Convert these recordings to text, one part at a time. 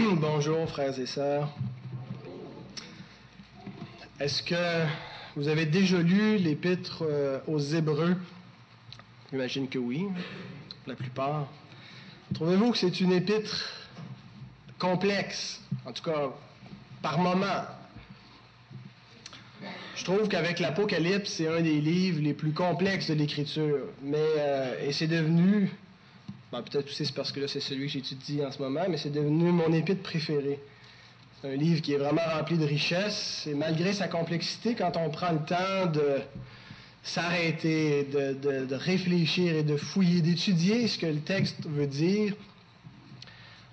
Bonjour frères et sœurs. Est-ce que vous avez déjà lu l'épître euh, aux Hébreux? J'imagine que oui, la plupart. Trouvez-vous que c'est une épître complexe, en tout cas par moment? Je trouve qu'avec l'Apocalypse, c'est un des livres les plus complexes de l'Écriture, mais euh, et c'est devenu ben, peut-être aussi c'est parce que c'est celui que j'étudie en ce moment, mais c'est devenu mon épître préféré. C'est un livre qui est vraiment rempli de richesses, et malgré sa complexité, quand on prend le temps de s'arrêter, de, réfléchir et de fouiller, d'étudier ce que le texte veut dire,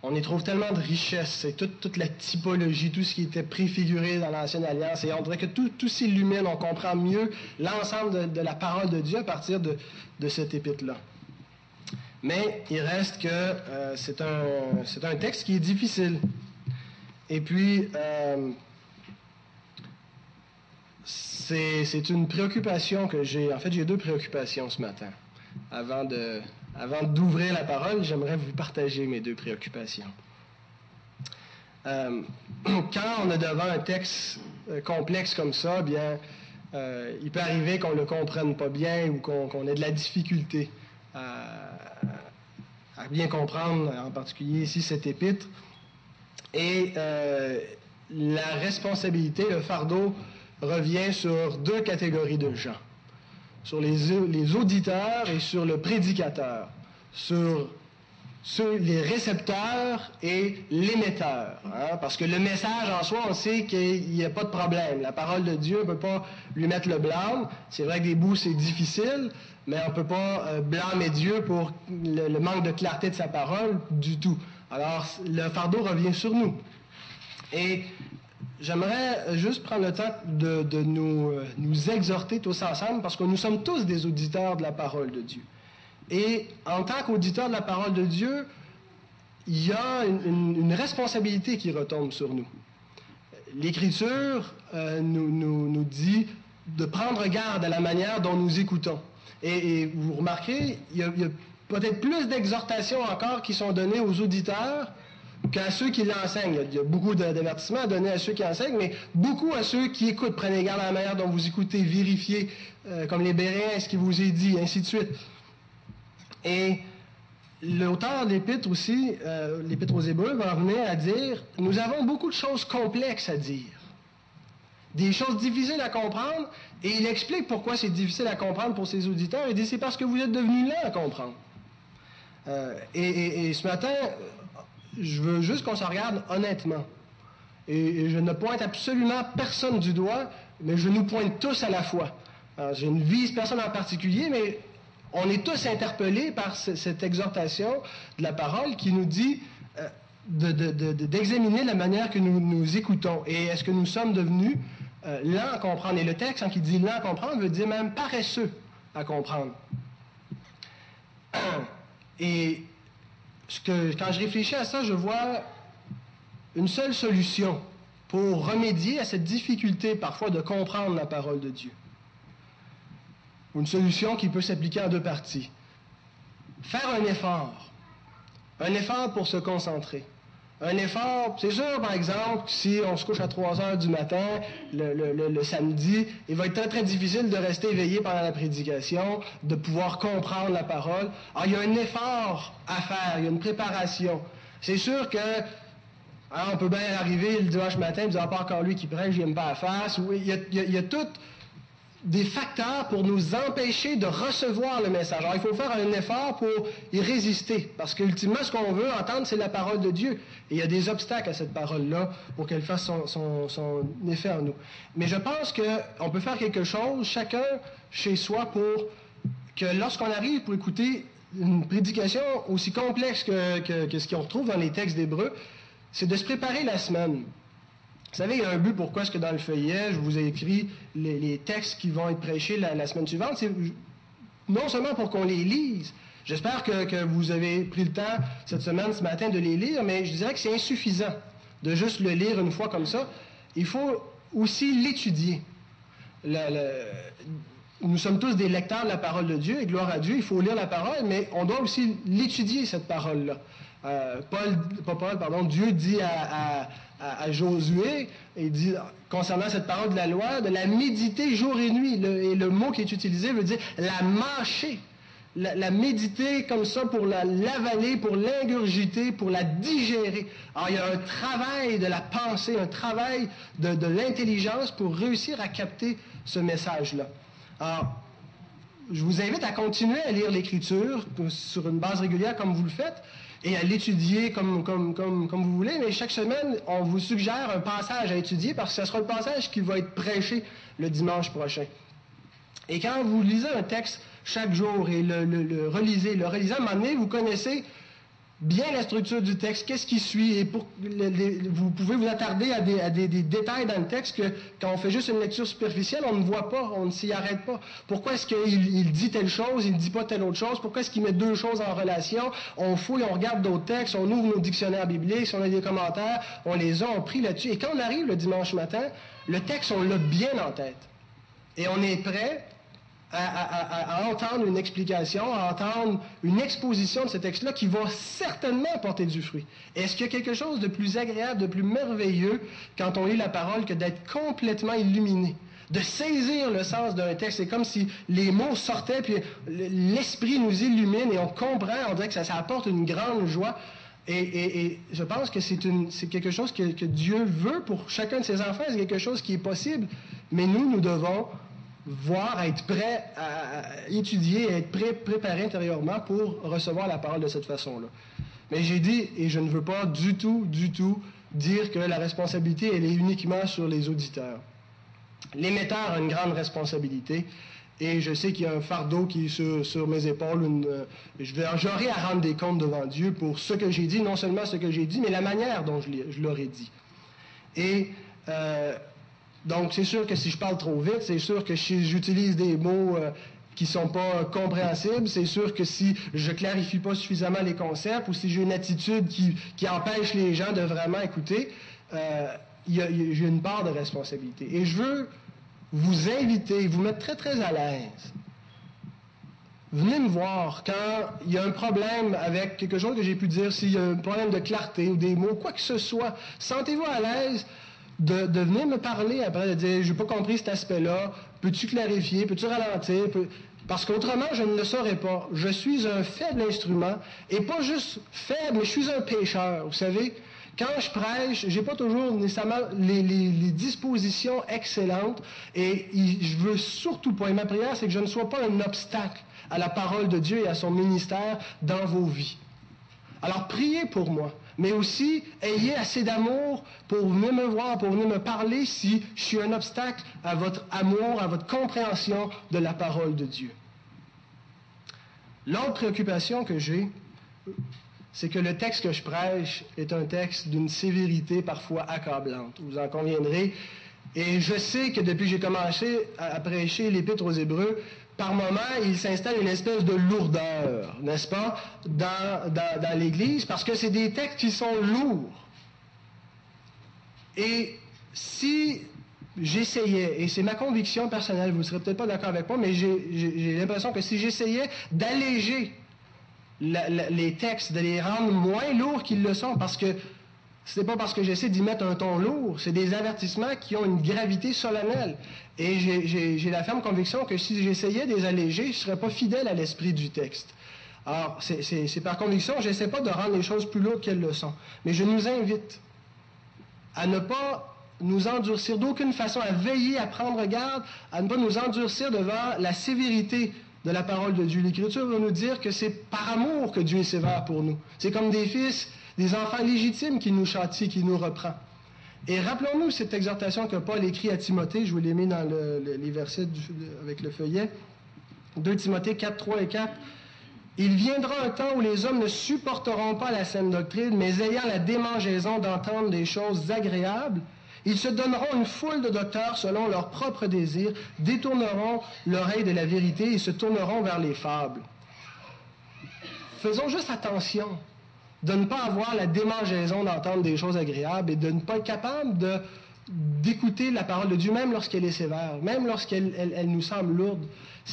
on y trouve tellement de richesses, et toute, la typologie, tout ce qui était préfiguré dans l'Ancienne Alliance, et on dirait que tout, s'illumine, on comprend mieux l'ensemble de, la parole de Dieu à partir de, de cet épître-là. Mais il reste que euh, c'est un, texte qui est difficile. Et puis, euh, c'est une préoccupation que j'ai. En fait, j'ai deux préoccupations ce matin. Avant avant d'ouvrir la parole, j'aimerais vous partager mes deux préoccupations. Euh, quand on est devant un texte complexe comme ça, bien, il peut arriver qu'on ne le comprenne pas bien ou qu'on ait de la difficulté bien comprendre, en particulier ici, cet épître. Et euh, la responsabilité, le fardeau revient sur deux catégories de gens, sur les, les auditeurs et sur le prédicateur, sur sur les récepteurs et l'émetteur. Hein, parce que le message en soi, on sait qu'il n'y a pas de problème. La parole de Dieu, ne peut pas lui mettre le blâme. C'est vrai que des bouts, c'est difficile, mais on ne peut pas euh, blâmer Dieu pour le, manque de clarté de sa parole du tout. Alors, le fardeau revient sur nous. Et j'aimerais juste prendre le temps de, nous, euh, nous exhorter tous ensemble, parce que nous sommes tous des auditeurs de la parole de Dieu. Et en tant qu'auditeur de la parole de Dieu, il y a une, responsabilité qui retombe sur nous. L'Écriture euh, nous, dit de prendre garde à la manière dont nous écoutons. Et, vous remarquez, il y a, peut-être plus d'exhortations encore qui sont données aux auditeurs qu'à ceux qui l'enseignent. Il y a beaucoup d'avertissements à donner à ceux qui enseignent, mais beaucoup à ceux qui écoutent. Prenez garde à la manière dont vous écoutez, vérifiez, euh, comme les Béréens, ce qui vous est dit, ainsi de suite. Et l'auteur de l'Épître aussi, euh, l'Épître aux Hébreux, va revenir à dire Nous avons beaucoup de choses complexes à dire, des choses difficiles à comprendre, et il explique pourquoi c'est difficile à comprendre pour ses auditeurs. Il dit C'est parce que vous êtes devenus là à comprendre. Euh, et, ce matin, je veux juste qu'on se regarde honnêtement. Et, je ne pointe absolument personne du doigt, mais je nous pointe tous à la fois. je ne vise personne en particulier, mais on est tous interpellés par cette exhortation de la parole qui nous dit euh, d'examiner la manière que nous nous écoutons. Et est-ce que nous sommes devenus euh, lents à comprendre? Et le texte, quand il dit lent à comprendre, veut dire même paresseux à comprendre. Et quand je réfléchis à ça, je vois une seule solution pour remédier à cette difficulté parfois de comprendre la parole de Dieu une solution qui peut s'appliquer en deux parties. Faire un effort. Un effort pour se concentrer. Un effort, c'est sûr, par exemple, si on se couche à 3 heures du matin le, samedi, il va être très, très difficile de rester éveillé pendant la prédication, de pouvoir comprendre la parole. Alors, il y a un effort à faire, il y a une préparation. C'est sûr que hein, on peut bien arriver le dimanche matin et dire, ah, pas encore lui qui prêche, je n'aime pas la face. Il y a, il y a tout des facteurs pour nous empêcher de recevoir le message. Alors, il faut faire un effort pour y résister, parce qu'ultimement, ce qu'on veut entendre, c'est la parole de Dieu. Et il y a des obstacles à cette parole-là pour qu'elle fasse son, effet en nous. Mais je pense qu'on peut faire quelque chose, chacun chez soi, pour que lorsqu'on arrive pour écouter une prédication aussi complexe que, que, que ce qu'on retrouve dans les textes d'Hébreu, c'est de se préparer la semaine. Vous savez, il y a un but pourquoi est-ce que dans le feuillet, je vous ai écrit les, textes qui vont être prêchés la, semaine suivante. C'est non seulement pour qu'on les lise. J'espère que, vous avez pris le temps cette semaine, ce matin, de les lire, mais je dirais que c'est insuffisant de juste le lire une fois comme ça. Il faut aussi l'étudier. nous sommes tous des lecteurs de la parole de Dieu, et gloire à Dieu, il faut lire la parole, mais on doit aussi l'étudier, cette parole-là. euh, Paul, pas Paul, pardon, Dieu dit à, à, Josué, il dit, concernant cette parole de la loi, de la méditer jour et nuit. et le mot qui est utilisé veut dire la mâcher. La, méditer comme ça pour l'avaler, pour l'ingurgiter, pour la digérer. Alors, il y a un travail de la pensée, un travail de l'intelligence pour réussir à capter ce message-là. Alors, je vous invite à continuer à lire l'Écriture sur une base régulière comme vous le faites et à l'étudier comme, vous voulez, mais chaque semaine, on vous suggère un passage à étudier parce que ce sera le passage qui va être prêché le dimanche prochain. Et quand vous lisez un texte chaque jour et le, le relisez, le relisez, à un moment donné, vous connaissez bien la structure du texte, qu'est-ce qui suit, et vous pouvez vous attarder à, des, détails dans le texte que quand on fait juste une lecture superficielle, on ne voit pas, on ne s'y arrête pas. Pourquoi est-ce qu'il dit telle chose, il ne dit pas telle autre chose, pourquoi est-ce qu'il met deux choses en relation, on fouille, on regarde d'autres textes, on ouvre nos dictionnaires bibliques, on a des commentaires, on les a, on prie là-dessus, et quand on arrive le dimanche matin, le texte, on l'a bien en tête. Et on est prêt à, entendre une explication, à entendre une exposition de ce texte-là qui va certainement porter du fruit. Est-ce qu'il y a quelque chose de plus agréable, de plus merveilleux quand on lit la parole que d'être complètement illuminé? de saisir le sens d'un texte? C'est comme si les mots sortaient, puis l'esprit nous illumine et on comprend, on dirait que ça, apporte une grande joie. Et, je pense que c'est quelque chose que, que Dieu veut pour chacun de ses enfants, c'est quelque chose qui est possible, mais nous, nous devons voir, être prêt à étudier, être prêt, préparé intérieurement pour recevoir la parole de cette façon-là. Mais j'ai dit, et je ne veux pas du tout, du tout dire que la responsabilité, elle est uniquement sur les auditeurs. L'émetteur a une grande responsabilité. Et je sais qu'il y a un fardeau qui est sur, mes épaules. Euh, j'aurai à rendre des comptes devant Dieu pour ce que j'ai dit, non seulement ce que j'ai dit, mais la manière dont je, je l'aurais dit. Et euh, donc, c'est sûr que si je parle trop vite, c'est sûr que si j'utilise des mots euh, qui sont pas compréhensibles, c'est sûr que si je clarifie pas suffisamment les concepts ou si j'ai une attitude qui, empêche les gens de vraiment écouter, euh, j'ai une part de responsabilité. Et je veux vous inviter, vous mettre très, très à l'aise. Venez me voir quand il y a un problème avec quelque chose que j'ai pu dire, s'il y a un problème de clarté ou des mots, quoi que ce soit. Sentez-vous à l'aise de, venir me parler après, de dire, j'ai pas compris cet aspect-là, peux-tu clarifier, peux-tu ralentir, parce qu'autrement, je ne le saurais pas. Je suis un faible instrument, et pas juste faible, mais je suis un pécheur, vous savez. Quand je prêche, j'ai pas toujours nécessairement les, dispositions excellentes, et je veux surtout pas, et ma prière, c'est que je ne sois pas un obstacle à la parole de Dieu et à son ministère dans vos vies. Alors priez pour moi mais aussi ayez assez d'amour pour venir me voir, pour venir me parler si je suis un obstacle à votre amour, à votre compréhension de la parole de Dieu. L'autre préoccupation que j'ai, c'est que le texte que je prêche est un texte d'une sévérité parfois accablante. Vous en conviendrez. Et je sais que depuis que j'ai commencé à prêcher l'Épître aux Hébreux, par moment, il s'installe une espèce de lourdeur, n'est-ce pas, dans, dans, l'Église, parce que c'est des textes qui sont lourds. Et si j'essayais, et c'est ma conviction personnelle, vous ne serez peut-être pas d'accord avec moi, mais j'ai l'impression que si j'essayais d'alléger les textes, de les rendre moins lourds qu'ils le sont, parce que ce n'est pas parce que j'essaie d'y mettre un ton lourd, c'est des avertissements qui ont une gravité solennelle. Et j'ai la ferme conviction que si j'essayais de les alléger, je ne serais pas fidèle à l'esprit du texte. Alors, c'est par conviction, je n'essaie pas de rendre les choses plus lourdes qu'elles le sont. Mais je nous invite à ne pas nous endurcir d'aucune façon, à veiller, à prendre garde, à ne pas nous endurcir devant la sévérité de la parole de Dieu. L'Écriture va nous dire que c'est par amour que Dieu est sévère pour nous. C'est comme des fils des enfants légitimes qui nous châtient, qui nous reprend. Et rappelons-nous cette exhortation que Paul écrit à Timothée, je vous l'ai mis dans les versets avec le feuillet, 2 Timothée 4, 3 et 4. Il viendra un temps où les hommes ne supporteront pas la saine doctrine, mais ayant la démangeaison d'entendre des choses agréables, ils se donneront une foule de docteurs selon leurs propres désirs, détourneront l'oreille de la vérité et se tourneront vers les fables. Faisons juste attention de ne pas avoir la démangeaison d'entendre des choses agréables et de ne pas être capable d'écouter la parole de Dieu, même lorsqu'elle est sévère, même lorsqu'elle elle, nous semble lourde.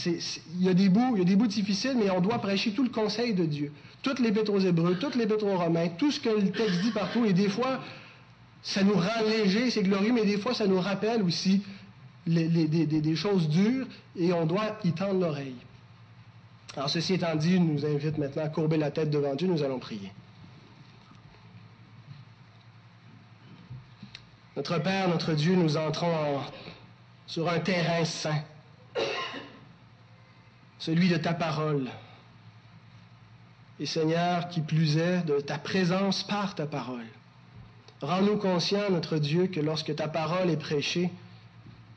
il, y a des bouts, il y a des bouts difficiles, mais on doit prêcher tout le conseil de Dieu. Toutes les aux Hébreux, toutes les aux Romains, tout ce que le texte dit partout. Et des fois, ça nous rend léger, c'est glorieux, mais des fois, ça nous rappelle aussi des, choses dures et on doit y tendre l'oreille. Alors, ceci étant dit, nous invite maintenant à courber la tête devant Dieu, nous allons prier. Notre Père, notre Dieu, nous entrons sur un terrain saint, celui de ta parole. Et Seigneur, qui plus est, de ta présence par ta parole. Rends-nous conscients, notre Dieu, que lorsque ta parole est prêchée,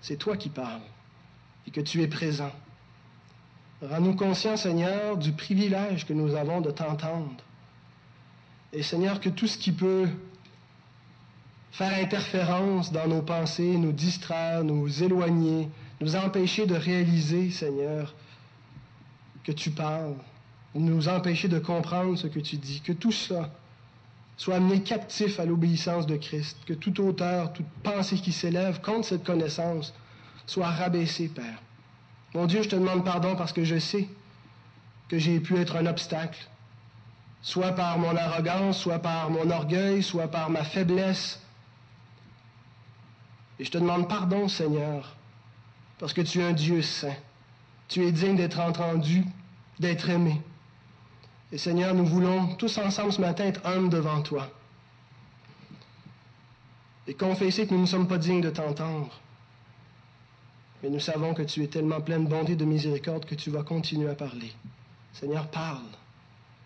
c'est toi qui parles et que tu es présent. Rends-nous conscients, Seigneur, du privilège que nous avons de t'entendre. Et Seigneur, que tout ce qui peut faire interférence dans nos pensées, nous distraire, nous éloigner, nous empêcher de réaliser, Seigneur, que tu parles, nous empêcher de comprendre ce que tu dis, que tout ça soit amené captif à l'obéissance de Christ, que toute auteur, toute pensée qui s'élève contre cette connaissance soit rabaissée, Père. Mon Dieu, je te demande pardon parce que je sais que j'ai pu être un obstacle, soit par mon arrogance, soit par mon orgueil, soit par ma faiblesse, et je te demande pardon, Seigneur, parce que tu es un Dieu saint. Tu es digne d'être entendu, d'être aimé. Et Seigneur, nous voulons tous ensemble ce matin être humbles devant toi. Et confesser que nous ne sommes pas dignes de t'entendre. Mais nous savons que tu es tellement plein de bonté et de miséricorde que tu vas continuer à parler. Seigneur, parle.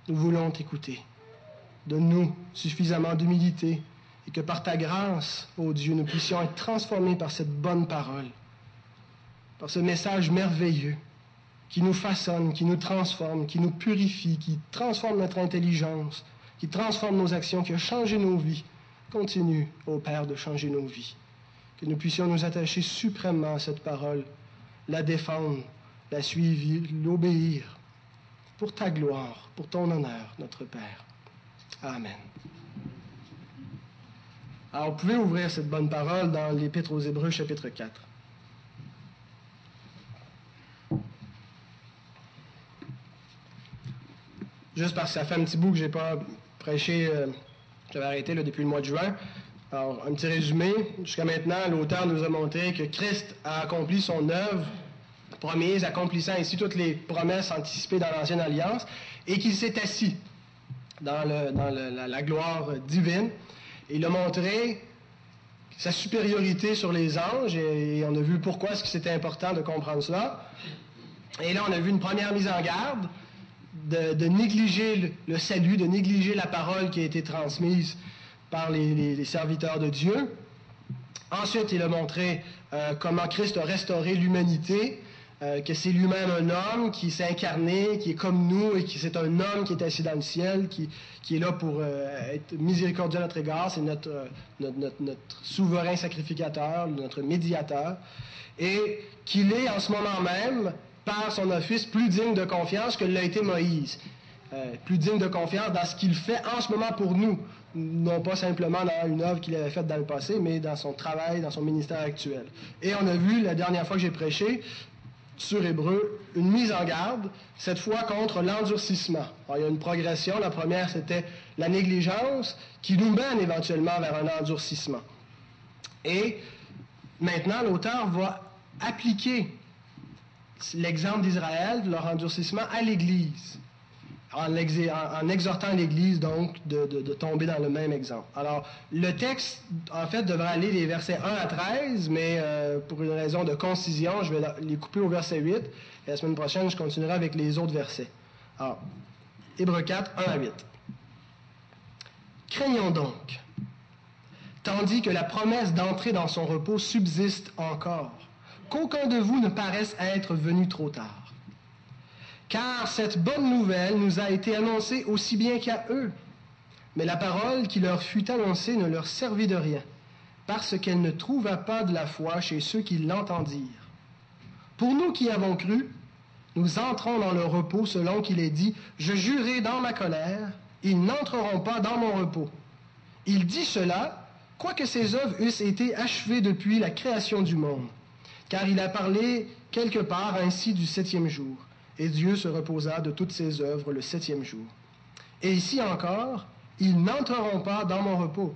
Nous voulons t'écouter. Donne-nous suffisamment d'humilité, et que par ta grâce, ô Dieu, nous puissions être transformés par cette bonne parole, par ce message merveilleux qui nous façonne, qui nous transforme, qui nous purifie, qui transforme notre intelligence, qui transforme nos actions, qui a changé nos vies. Continue, ô Père, de changer nos vies. Que nous puissions nous attacher suprêmement à cette parole, la défendre, la suivre, l'obéir, pour ta gloire, pour ton honneur, notre Père. Amen. Alors, vous pouvez ouvrir cette bonne parole dans l'Épître aux Hébreux, chapitre 4. Juste parce que ça fait un petit bout que je n'ai pas prêché, euh, j'avais arrêté depuis le mois de juin. Alors, un petit résumé. Jusqu'à maintenant, l'auteur nous a montré que Christ a accompli son œuvre promise, accomplissant ainsi toutes les promesses anticipées dans l'Ancienne Alliance, et qu'il s'est assis dans, la, gloire divine il a montré sa supériorité sur les anges et on a vu pourquoi que c'était important de comprendre cela. Et là, on a vu une première mise en garde de, négliger le, salut, de négliger la parole qui a été transmise par les serviteurs de Dieu. Ensuite, il a montré euh, comment Christ a restauré l'humanité euh, que c'est lui-même un homme qui s'est incarné, qui est comme nous et qui c'est un homme qui est assis dans le ciel, qui, qui est là pour euh, être miséricordieux à notre égard, c'est notre, euh, notre, notre, notre, souverain sacrificateur, notre médiateur, et qu'il est en ce moment même, par son office, plus digne de confiance que l'a été Moïse. plus digne de confiance dans ce qu'il fait en ce moment pour nous, non pas simplement dans une œuvre qu'il avait faite dans le passé, mais dans son travail, dans son ministère actuel. Et on a vu la dernière fois que j'ai prêché sur Hébreu, une mise en garde, cette fois contre l'endurcissement. il y a une progression. La première, c'était la négligence qui nous mène éventuellement vers un endurcissement. Et maintenant, l'auteur va appliquer l'exemple d'Israël, leur endurcissement, à l'Église en, exhortant l'Église donc de, tomber dans le même exemple. Alors, le texte, en fait, devrait aller des versets 1 à 13, mais euh, pour une raison de concision, je vais les couper au verset 8, et la semaine prochaine, je continuerai avec les autres versets. Alors, Hébreu 4, 1 à 8. Craignons donc, tandis que la promesse d'entrer dans son repos subsiste encore, qu'aucun de vous ne paraisse être venu trop tard car cette bonne nouvelle nous a été annoncée aussi bien qu'à eux. Mais la parole qui leur fut annoncée ne leur servit de rien, parce qu'elle ne trouva pas de la foi chez ceux qui l'entendirent. Pour nous qui avons cru, nous entrons dans le repos selon qu'il est dit, Je jurai dans ma colère, ils n'entreront pas dans mon repos. Il dit cela, quoique ses œuvres eussent été achevées depuis la création du monde. Car il a parlé quelque part ainsi du septième jour. Et Dieu se reposa de toutes ses œuvres le septième jour. Et ici encore, ils n'entreront pas dans mon repos.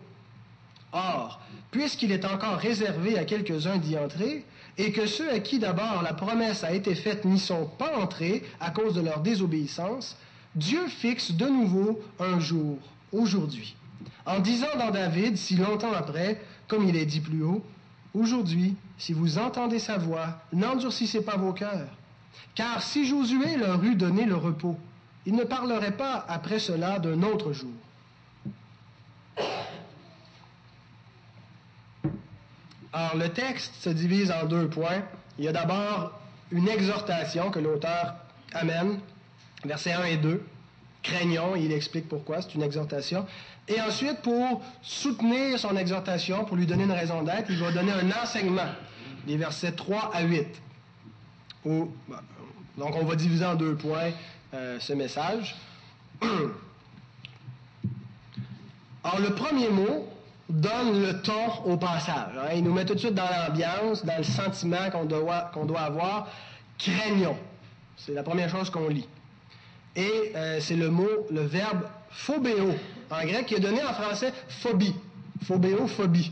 Or, puisqu'il est encore réservé à quelques-uns d'y entrer, et que ceux à qui d'abord la promesse a été faite n'y sont pas entrés à cause de leur désobéissance, Dieu fixe de nouveau un jour, aujourd'hui, en disant dans David, si longtemps après, comme il est dit plus haut, Aujourd'hui, si vous entendez sa voix, n'endurcissez pas vos cœurs. Car si Josué leur eût donné le repos, il ne parlerait pas après cela d'un autre jour. Alors, le texte se divise en deux points. Il y a d'abord une exhortation que l'auteur amène, versets 1 et 2. Craignons, il explique pourquoi, c'est une exhortation. Et ensuite, pour soutenir son exhortation, pour lui donner une raison d'être, il va donner un enseignement, des versets 3 à 8. Donc, on va diviser en deux points euh, ce message. Alors, le premier mot donne le ton au passage. Hein. Il nous met tout de suite dans l'ambiance, dans le sentiment qu'on doit, doit avoir. Craignons. C'est la première chose qu'on lit. Et euh, c'est le mot, le verbe phobéo, en grec, qui est donné en français phobie. Phobéo, phobie.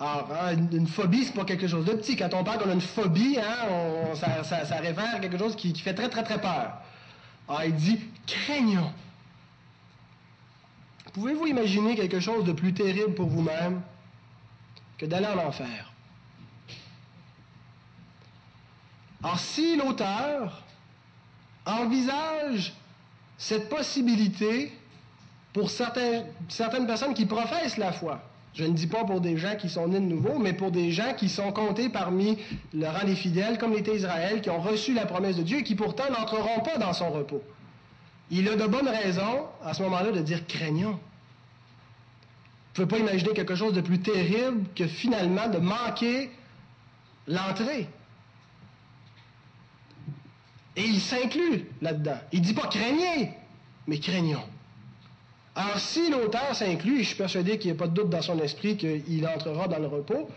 Alors, hein, une, phobie, c'est pas quelque chose de petit. Quand on parle qu'on a une phobie, hein, ça, réfère à quelque chose qui, fait très, très, très peur. Alors, il dit craignons. Pouvez-vous imaginer quelque chose de plus terrible pour vous-même que d'aller en enfer? Alors, si l'auteur envisage cette possibilité pour certaines personnes qui professent la foi. Je ne dis pas pour des gens qui sont nés de nouveau, mais pour des gens qui sont comptés parmi le rang des fidèles, comme l'était Israël, qui ont reçu la promesse de Dieu et qui pourtant n'entreront pas dans son repos. Il a de bonnes raisons, à ce moment-là, de dire craignons. Vous ne pouvez pas imaginer quelque chose de plus terrible que finalement de manquer l'entrée. Et il s'inclut là-dedans. Il ne dit pas craignez, mais craignons. Alors, si l'auteur s'inclut, je suis persuadé qu'il n'y a pas de doute dans son esprit qu'il entrera dans le repos,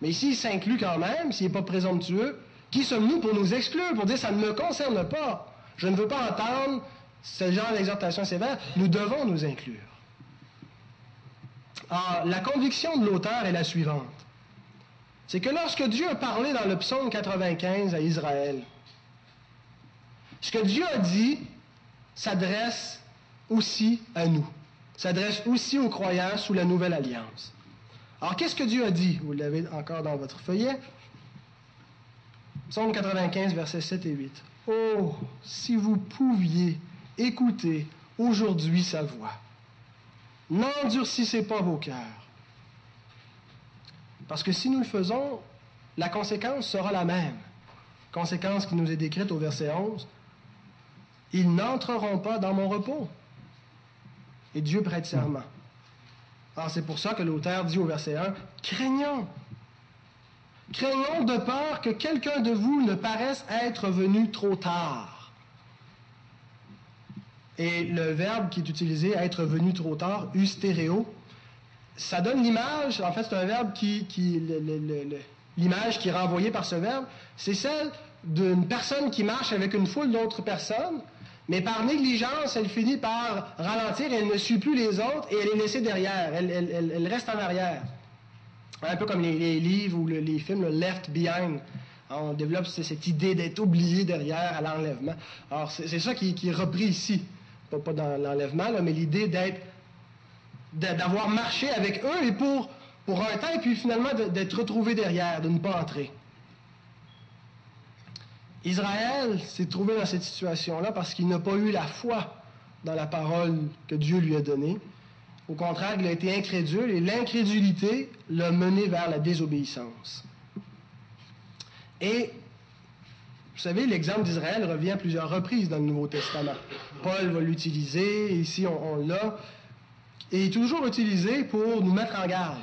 mais s'il s'inclut quand même, s'il n'est pas présomptueux, qui sommes-nous pour nous exclure, pour dire ça ne me concerne pas? Je ne veux pas entendre ce genre d'exhortation sévère. Nous devons nous inclure. Alors, la conviction de l'auteur est la suivante. C'est que lorsque Dieu a parlé dans le psaume 95 à Israël, ce que Dieu a dit s'adresse aussi à nous s'adresse aussi aux croyants sous la nouvelle alliance. Alors, qu'est-ce que Dieu a dit? Vous l'avez encore dans votre feuillet. Psaume 95, versets 7 et 8. Oh, si vous pouviez écouter aujourd'hui sa voix. N'endurcissez pas vos cœurs. Parce que si nous le faisons, la conséquence sera la même. Conséquence qui nous est décrite au verset 11. Ils n'entreront pas dans mon repos et Dieu prête serment. Alors c'est pour ça que l'auteur dit au verset 1, craignons. Craignons de peur que quelqu'un de vous ne paraisse être venu trop tard. Et le verbe qui est utilisé, être venu trop tard, ustéréo, ça donne l'image, en fait c'est un verbe qui, qui l'image qui est renvoyée par ce verbe, c'est celle d'une personne qui marche avec une foule d'autres personnes, mais par négligence, elle finit par ralentir elle ne suit plus les autres et elle est laissée derrière. Elle, reste en arrière. Un peu comme les, livres ou les films, le Left Behind. On développe cette idée d'être oublié derrière à l'enlèvement. Alors, c'est ça qui, est repris ici. Pas, dans l'enlèvement, mais l'idée d'être d'avoir marché avec eux et pour, pour un temps, et puis finalement d'être retrouvé derrière, de ne pas entrer. Israël s'est trouvé dans cette situation-là parce qu'il n'a pas eu la foi dans la parole que Dieu lui a donnée. Au contraire, il a été incrédule et l'incrédulité l'a mené vers la désobéissance. Et, vous savez, l'exemple d'Israël revient à plusieurs reprises dans le Nouveau Testament. Paul va l'utiliser, ici on, l'a, et est toujours utilisé pour nous mettre en garde.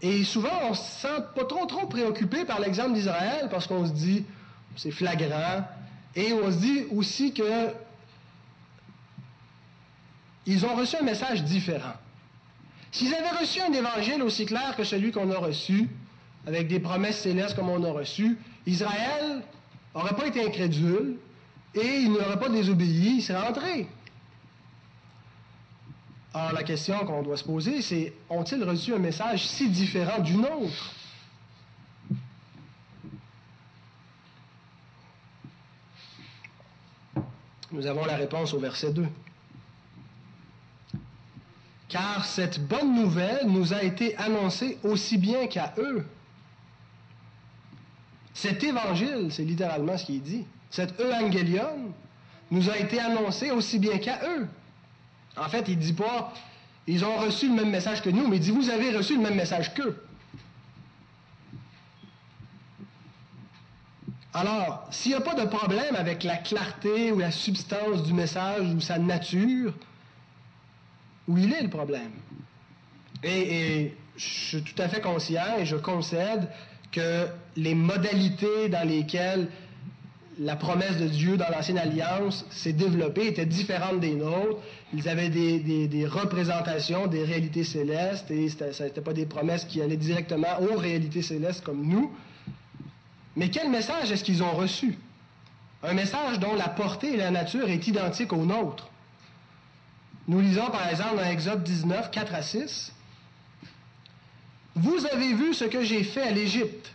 Et souvent, on se sent pas trop, trop préoccupé par l'exemple d'Israël parce qu'on se dit, c'est flagrant. Et on se dit aussi que ils ont reçu un message différent. S'ils avaient reçu un évangile aussi clair que celui qu'on a reçu, avec des promesses célestes comme on a reçu, Israël n'aurait pas été incrédule et il n'aurait pas désobéi, il serait entré. Alors la question qu'on doit se poser, c'est ont-ils reçu un message si différent du nôtre Nous avons la réponse au verset 2. Car cette bonne nouvelle nous a été annoncée aussi bien qu'à eux. Cet évangile, c'est littéralement ce qui est dit, cet evangelion nous a été annoncé aussi bien qu'à eux. En fait, il ne dit pas, ils ont reçu le même message que nous, mais il dit, vous avez reçu le même message qu'eux. Alors, s'il n'y a pas de problème avec la clarté ou la substance du message ou sa nature, où il est le problème? Et, je suis tout à fait conscient et je concède que les modalités dans lesquelles la promesse de Dieu dans l'Ancienne Alliance s'est développée étaient différentes des nôtres. Ils avaient des, représentations des réalités célestes et ce n'était pas des promesses qui allaient directement aux réalités célestes comme nous. Mais quel message est-ce qu'ils ont reçu? Un message dont la portée et la nature est identique au nôtre. Nous lisons par exemple dans Exode 19, 4 à 6. Vous avez vu ce que j'ai fait à l'Égypte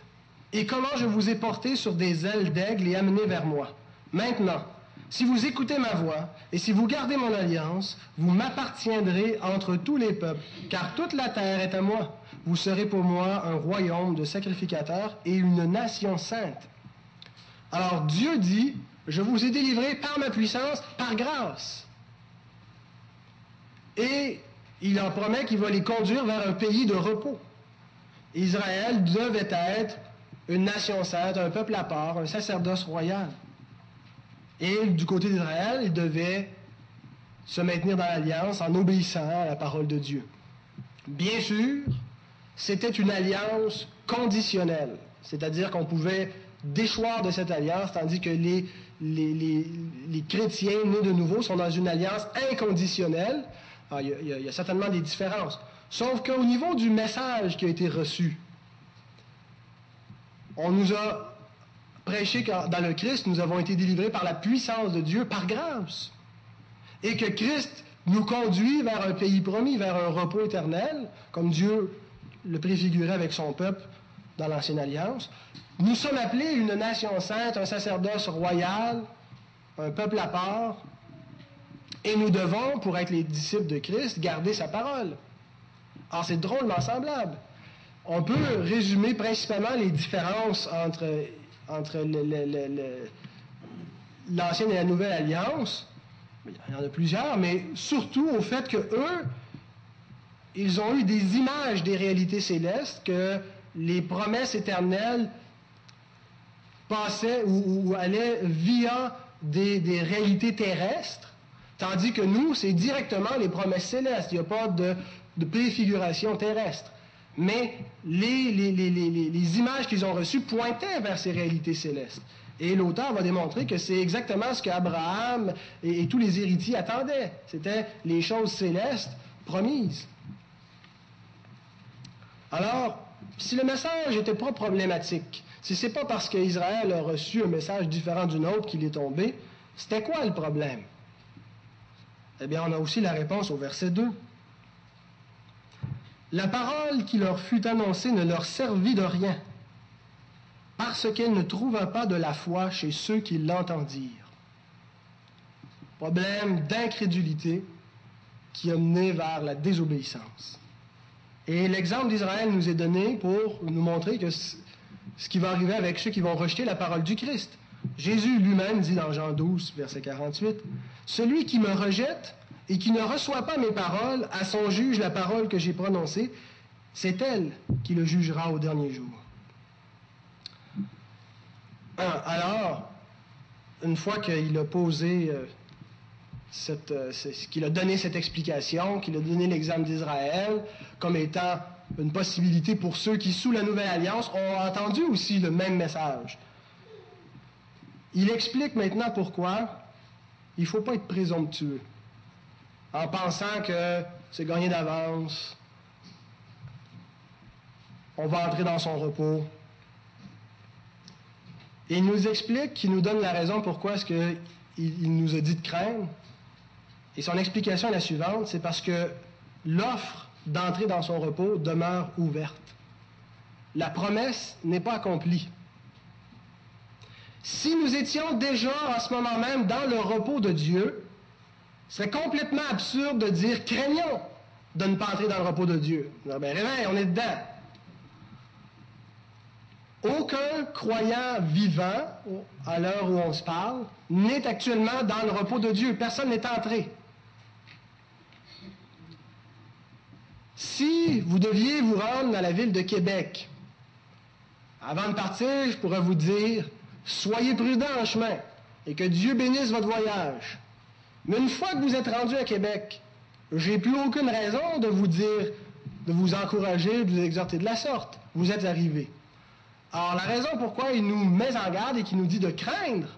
et comment je vous ai porté sur des ailes d'aigle et amené vers moi. Maintenant, si vous écoutez ma voix et si vous gardez mon alliance, vous m'appartiendrez entre tous les peuples, car toute la terre est à moi. Vous serez pour moi un royaume de sacrificateurs et une nation sainte. Alors Dieu dit, je vous ai délivré par ma puissance, par grâce. Et il en promet qu'il va les conduire vers un pays de repos. Israël devait être une nation sainte, un peuple à part, un sacerdoce royal. Et du côté d'Israël, il devait se maintenir dans l'alliance en obéissant à la parole de Dieu. Bien sûr, c'était une alliance conditionnelle, c'est-à-dire qu'on pouvait déchoir de cette alliance, tandis que les, les, les, chrétiens nés de nouveau sont dans une alliance inconditionnelle. Ah, il y a certainement des différences. Sauf qu'au niveau du message qui a été reçu, on nous a prêché que dans le Christ, nous avons été délivrés par la puissance de Dieu, par grâce. Et que Christ nous conduit vers un pays promis, vers un repos éternel, comme Dieu le préfigurait avec son peuple dans l'Ancienne Alliance. Nous sommes appelés une nation sainte, un sacerdoce royal, un peuple à part, et nous devons, pour être les disciples de Christ, garder sa parole. Alors c'est drôlement semblable on peut résumer principalement les différences entre, entre l'ancienne et la nouvelle alliance. Il y en a plusieurs, mais surtout au fait que eux, ils ont eu des images des réalités célestes, que les promesses éternelles passaient ou, allaient via des, réalités terrestres, tandis que nous, c'est directement les promesses célestes. Il n'y a pas de préfiguration terrestre mais les, images qu'ils ont reçues pointaient vers ces réalités célestes. Et l'auteur va démontrer que c'est exactement ce qu'Abraham et, tous les héritiers attendaient. C'était les choses célestes promises. Alors, si le message n'était pas problématique, si c'est pas parce qu'Israël a reçu un message différent du nôtre qu'il est tombé, c'était quoi le problème? Eh bien, on a aussi la réponse au verset 2. La parole qui leur fut annoncée ne leur servit de rien, parce qu'elle ne trouva pas de la foi chez ceux qui l'entendirent. Problème d'incrédulité qui a mené vers la désobéissance. Et l'exemple d'Israël nous est donné pour nous montrer que ce qui va arriver avec ceux qui vont rejeter la parole du Christ. Jésus lui-même dit dans Jean 12, verset 48, Celui qui me rejette et qui ne reçoit pas mes paroles, à son juge la parole que j'ai prononcée, c'est elle qui le jugera au dernier jour. Ah, alors, une fois qu'il a posé euh, euh, qu'il a donné cette explication, qu'il a donné l'exemple d'Israël comme étant une possibilité pour ceux qui, sous la nouvelle alliance, ont entendu aussi le même message. Il explique maintenant pourquoi il ne faut pas être présomptueux en pensant que c'est gagné d'avance, on va entrer dans son repos. Et il nous explique, qu'il nous donne la raison pourquoi est-ce qu'il il nous a dit de craindre. Et son explication est la suivante, c'est parce que l'offre d'entrer dans son repos demeure ouverte. La promesse n'est pas accomplie. Si nous étions déjà en ce moment même dans le repos de Dieu, c'est complètement absurde de dire craignons de ne pas entrer dans le repos de Dieu. Ben, réveille, on est dedans. Aucun croyant vivant, à l'heure où on se parle, n'est actuellement dans le repos de Dieu. Personne n'est entré. Si vous deviez vous rendre dans la ville de Québec, avant de partir, je pourrais vous dire, soyez prudents en chemin et que Dieu bénisse votre voyage. Mais une fois que vous êtes rendu à Québec, j'ai plus aucune raison de vous dire, de vous encourager, de vous exhorter de la sorte. Vous êtes arrivé. Alors, la raison pourquoi il nous met en garde et qu'il nous dit de craindre,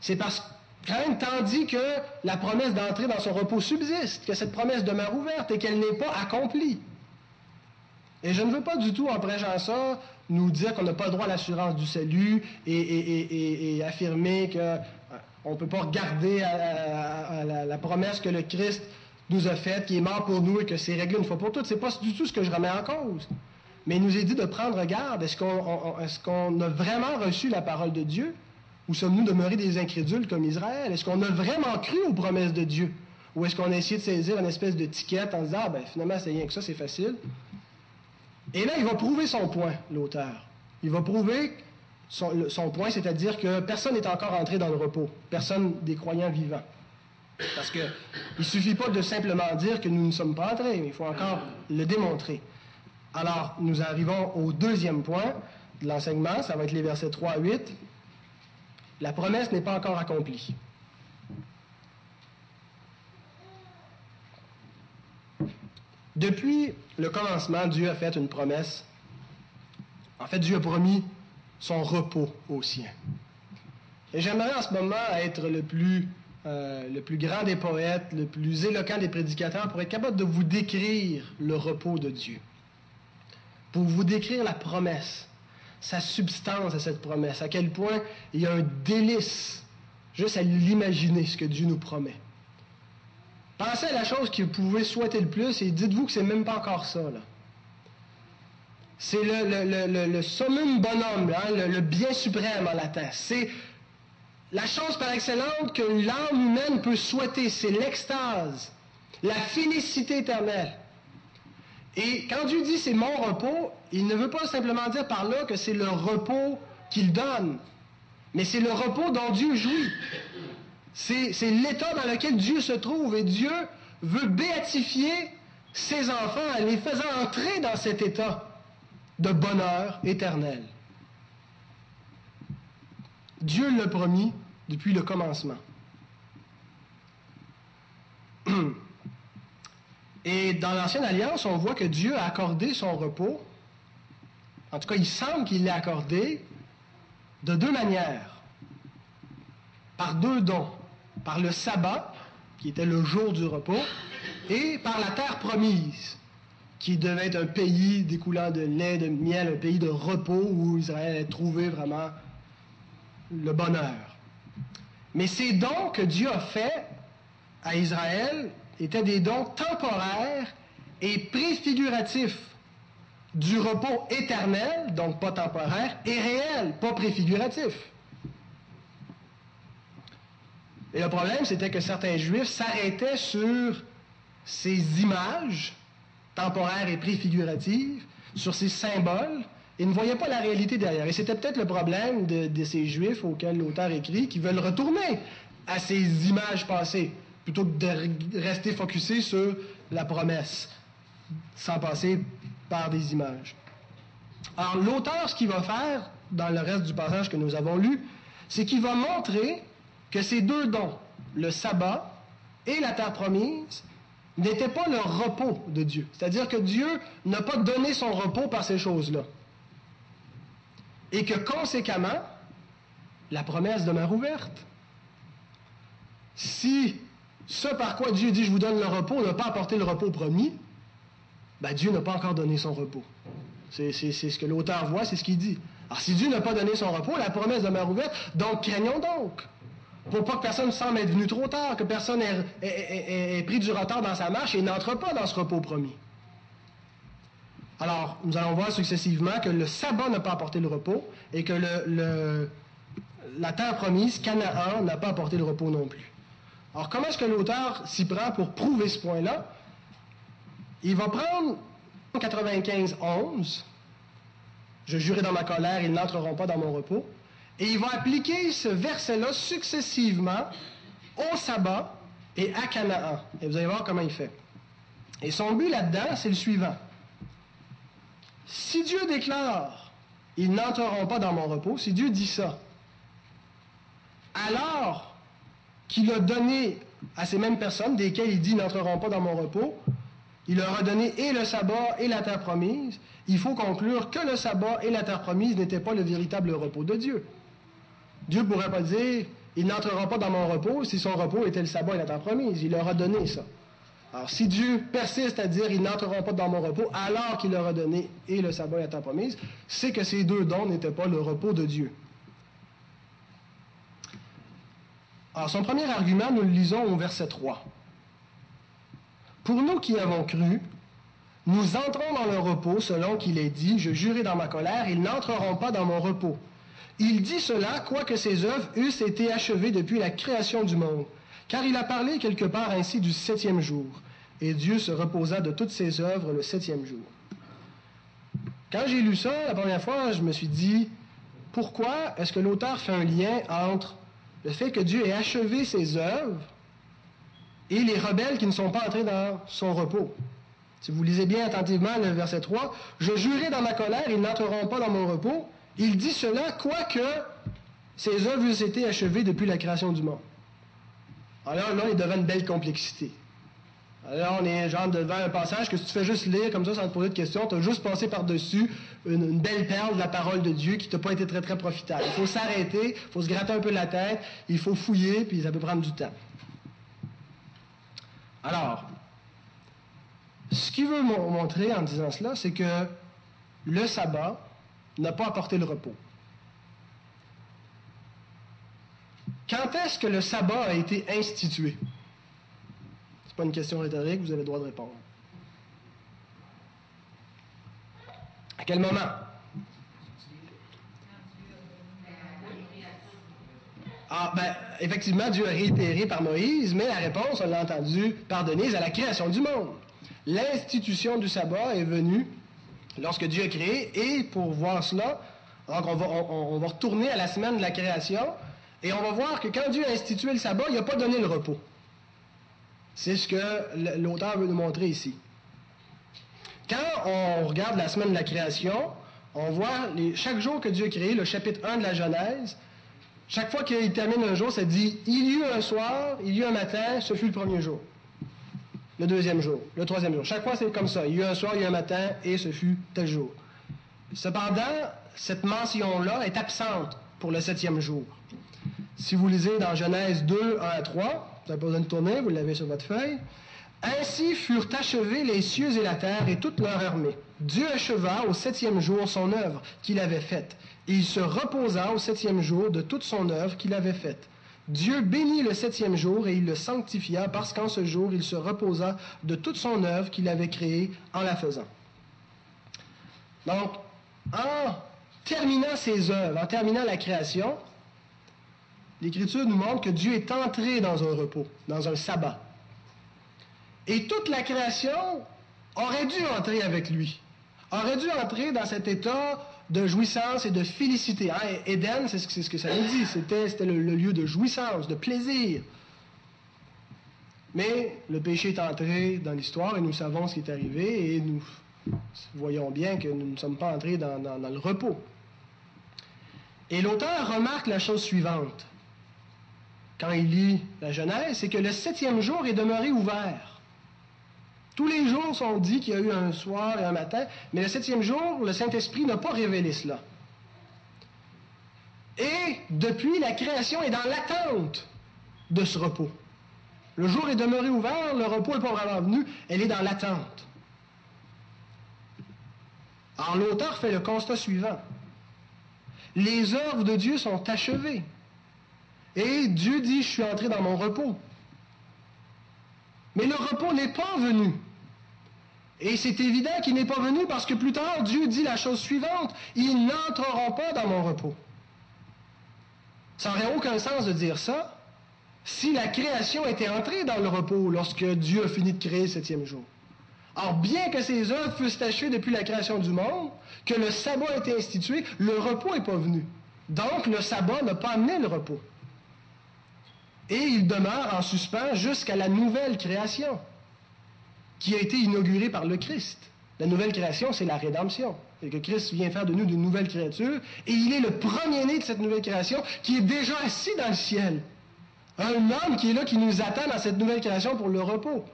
c'est parce que craindre tandis que la promesse d'entrer dans son repos subsiste, que cette promesse demeure ouverte et qu'elle n'est pas accomplie. Et je ne veux pas du tout, en prêchant ça, nous dire qu'on n'a pas droit à l'assurance du salut et, affirmer qu'on ne peut pas regarder à, la, promesse que le Christ nous a faite, qui est mort pour nous et que c'est réglé une fois pour toutes. Ce n'est pas du tout ce que je remets en cause. Mais il nous est dit de prendre garde. Est-ce qu'on a vraiment reçu la parole de Dieu? Ou sommes-nous demeurés des incrédules comme Israël? Est-ce qu'on a vraiment cru aux promesses de Dieu? Ou est-ce qu'on a essayé de saisir une espèce de ticket en disant, ah ben finalement c'est rien que ça, c'est facile? Et là, il va prouver son point, l'auteur. Il va prouver son, point, c'est-à-dire que personne n'est encore entré dans le repos, personne des croyants vivants. Parce qu'il ne suffit pas de simplement dire que nous ne sommes pas entrés, il faut encore le démontrer. Alors, nous arrivons au deuxième point de l'enseignement, ça va être les versets 3 à 8. La promesse n'est pas encore accomplie. Depuis le commencement, Dieu a fait une promesse. En fait, Dieu a promis son repos aux siens. Et j'aimerais en ce moment être le plus, euh, le plus grand des poètes, le plus éloquent des prédicateurs pour être capable de vous décrire le repos de Dieu. Pour vous décrire la promesse, sa substance à cette promesse, à quel point il y a un délice juste à l'imaginer ce que Dieu nous promet. Pensez à la chose que vous pouvez souhaiter le plus et dites-vous que c'est même pas encore ça. C'est le, summum bonhomme, hein, le, bien suprême en latin. C'est la chose par excellence que l'âme humaine peut souhaiter. C'est l'extase, la félicité éternelle. Et quand Dieu dit c'est mon repos, il ne veut pas simplement dire par là que c'est le repos qu'il donne, mais c'est le repos dont Dieu jouit. C'est l'état dans lequel Dieu se trouve et Dieu veut béatifier ses enfants en les faisant entrer dans cet état de bonheur éternel. Dieu l'a promis depuis le commencement. Et dans l'Ancienne Alliance, on voit que Dieu a accordé son repos. En tout cas, il semble qu'il l'ait accordé de deux manières. Par deux dons par le sabbat, qui était le jour du repos, et par la terre promise, qui devait être un pays découlant de lait, de miel, un pays de repos où Israël allait trouvé vraiment le bonheur. Mais ces dons que Dieu a faits à Israël étaient des dons temporaires et préfiguratifs du repos éternel, donc pas temporaire, et réel, pas préfiguratif. Et le problème, c'était que certains Juifs s'arrêtaient sur ces images temporaires et préfiguratives, sur ces symboles, et ne voyaient pas la réalité derrière. Et c'était peut-être le problème de, ces Juifs auxquels l'auteur écrit, qui veulent retourner à ces images passées, plutôt que de rester focusés sur la promesse, sans passer par des images. Alors l'auteur, ce qu'il va faire dans le reste du passage que nous avons lu, c'est qu'il va montrer que ces deux dons, le sabbat et la terre promise, n'étaient pas le repos de Dieu. C'est-à-dire que Dieu n'a pas donné son repos par ces choses-là. Et que conséquemment, la promesse demeure ouverte. Si ce par quoi Dieu dit je vous donne le repos n'a pas apporté le repos promis, ben Dieu n'a pas encore donné son repos. C'est ce que l'auteur voit, c'est ce qu'il dit. Alors, si Dieu n'a pas donné son repos, la promesse demeure ouverte, donc craignons donc. Pour pas que personne semble être venu trop tard, que personne ait, pris du retard dans sa marche et n'entre pas dans ce repos promis. Alors, nous allons voir successivement que le sabbat n'a pas apporté le repos et que la terre promise, Canaan, n'a pas apporté le repos non plus. Alors, comment est-ce que l'auteur s'y prend pour prouver ce point-là? Il va prendre 95, 11. Je jurais dans ma colère, ils n'entreront pas dans mon repos. Et il va appliquer ce verset-là successivement au sabbat et à Canaan. Et vous allez voir comment il fait. Et son but là-dedans, c'est le suivant. Si Dieu déclare, ils n'entreront pas dans mon repos, si Dieu dit ça, alors qu'il a donné à ces mêmes personnes, desquelles il dit n'entreront pas dans mon repos, il leur a donné et le sabbat et la terre promise, il faut conclure que le sabbat et la terre promise n'étaient pas le véritable repos de Dieu. Dieu ne pourrait pas dire, ils n'entreront pas dans mon repos si son repos était le sabbat et la terre promise. Il leur a donné ça. Alors, si Dieu persiste à dire ils n'entreront pas dans mon repos alors qu'il leur a donné et le sabbat et la terre promise, c'est que ces deux dons n'étaient pas le repos de Dieu. Alors, son premier argument, nous le lisons au verset 3. Pour nous qui avons cru, nous entrons dans le repos selon qu'il est dit, je jurai dans ma colère, ils n'entreront pas dans mon repos. Il dit cela, quoique ses œuvres eussent été achevées depuis la création du monde. Car il a parlé quelque part ainsi du septième jour. Et Dieu se reposa de toutes ses œuvres le septième jour. Quand j'ai lu ça la première fois, je me suis dit, pourquoi est-ce que l'auteur fait un lien entre le fait que Dieu ait achevé ses œuvres et les rebelles qui ne sont pas entrés dans son repos? Si vous lisez bien attentivement le verset 3, Je jurai dans ma colère, ils n'entreront pas dans mon repos. Il dit cela, quoique ses œuvres eussent été achevées depuis la création du monde. Alors là, on est devant une belle complexité. Alors on est genre devant un passage que si tu fais juste lire comme ça sans te poser de questions, tu as juste passé par-dessus une, belle perle de la parole de Dieu qui t'a pas été très très profitable. Il faut s'arrêter, il faut se gratter un peu la tête, il faut fouiller, puis ça peut prendre du temps. Alors, ce qu'il veut montrer en disant cela, c'est que le sabbat n'a pas apporté le repos. Quand est-ce que le sabbat a été institué? Ce n'est pas une question rhétorique, vous avez le droit de répondre. À quel moment? Ah, ben, effectivement, Dieu a réitéré par Moïse, mais la réponse, on l'a entendu par Denise, à la création du monde. L'institution du sabbat est venue lorsque Dieu a créé, et pour voir cela, on va, on va retourner à la semaine de la création, et on va voir que quand Dieu a institué le sabbat, il n'a pas donné le repos. C'est ce que l'auteur veut nous montrer ici. Quand on regarde la semaine de la création, on voit chaque jour que Dieu a créé, le chapitre 1 de la Genèse, chaque fois qu'il termine un jour, ça dit Il y eut un soir, il y eut un matin, ce fut le premier jour. Le deuxième jour, le troisième jour. Chaque fois, c'est comme ça. Il y eut un soir, il y eut un matin, et ce fut tel jour. Cependant, cette mention-là est absente pour le septième jour. Si vous lisez dans Genèse 2, 1 à 3, vous n'avez pas besoin de tourner, vous l'avez sur votre feuille. Ainsi furent achevés les cieux et la terre et toute leur armée. Dieu acheva au septième jour son œuvre qu'il avait faite, et il se reposa au septième jour de toute son œuvre qu'il avait faite. Dieu bénit le septième jour et il le sanctifia parce qu'en ce jour il se reposa de toute son œuvre qu'il avait créée en la faisant. Donc, en terminant ses œuvres, en terminant la création, l'Écriture nous montre que Dieu est entré dans un repos, dans un sabbat. Et toute la création aurait dû entrer avec lui, aurait dû entrer dans cet état de jouissance et de félicité. Éden, c'est ce, que ça nous dit, c'était le, le lieu de jouissance, de plaisir. Mais le péché est entré dans l'histoire et nous savons ce qui est arrivé et nous voyons bien que nous ne sommes pas entrés dans, dans le repos. Et l'auteur remarque la chose suivante quand il lit la Genèse, c'est que le septième jour est demeuré ouvert. Tous les jours sont dit qu'il y a eu un soir et un matin, mais le septième jour, le Saint-Esprit n'a pas révélé cela. Et depuis, la création est dans l'attente de ce repos. Le jour est demeuré ouvert, le repos n'est pas vraiment venu, elle est dans l'attente. Alors l'auteur fait le constat suivant. Les œuvres de Dieu sont achevées. Et Dieu dit, je suis entré dans mon repos. Mais le repos n'est pas venu. Et c'est évident qu'il n'est pas venu parce que plus tard, Dieu dit la chose suivante, ils n'entreront pas dans mon repos. Ça n'aurait aucun sens de dire ça si la création était entrée dans le repos lorsque Dieu a fini de créer le septième jour. Or, bien que ces œuvres fussent achevées depuis la création du monde, que le sabbat a été institué, le repos n'est pas venu. Donc, le sabbat n'a pas amené le repos. Et il demeure en suspens jusqu'à la nouvelle création qui a été inaugurée par le Christ. La nouvelle création, c'est la rédemption. Et que Christ vient faire de nous de nouvelles créatures. Et il est le premier-né de cette nouvelle création qui est déjà assis dans le ciel. Un homme qui est là, qui nous attend dans cette nouvelle création pour le repos.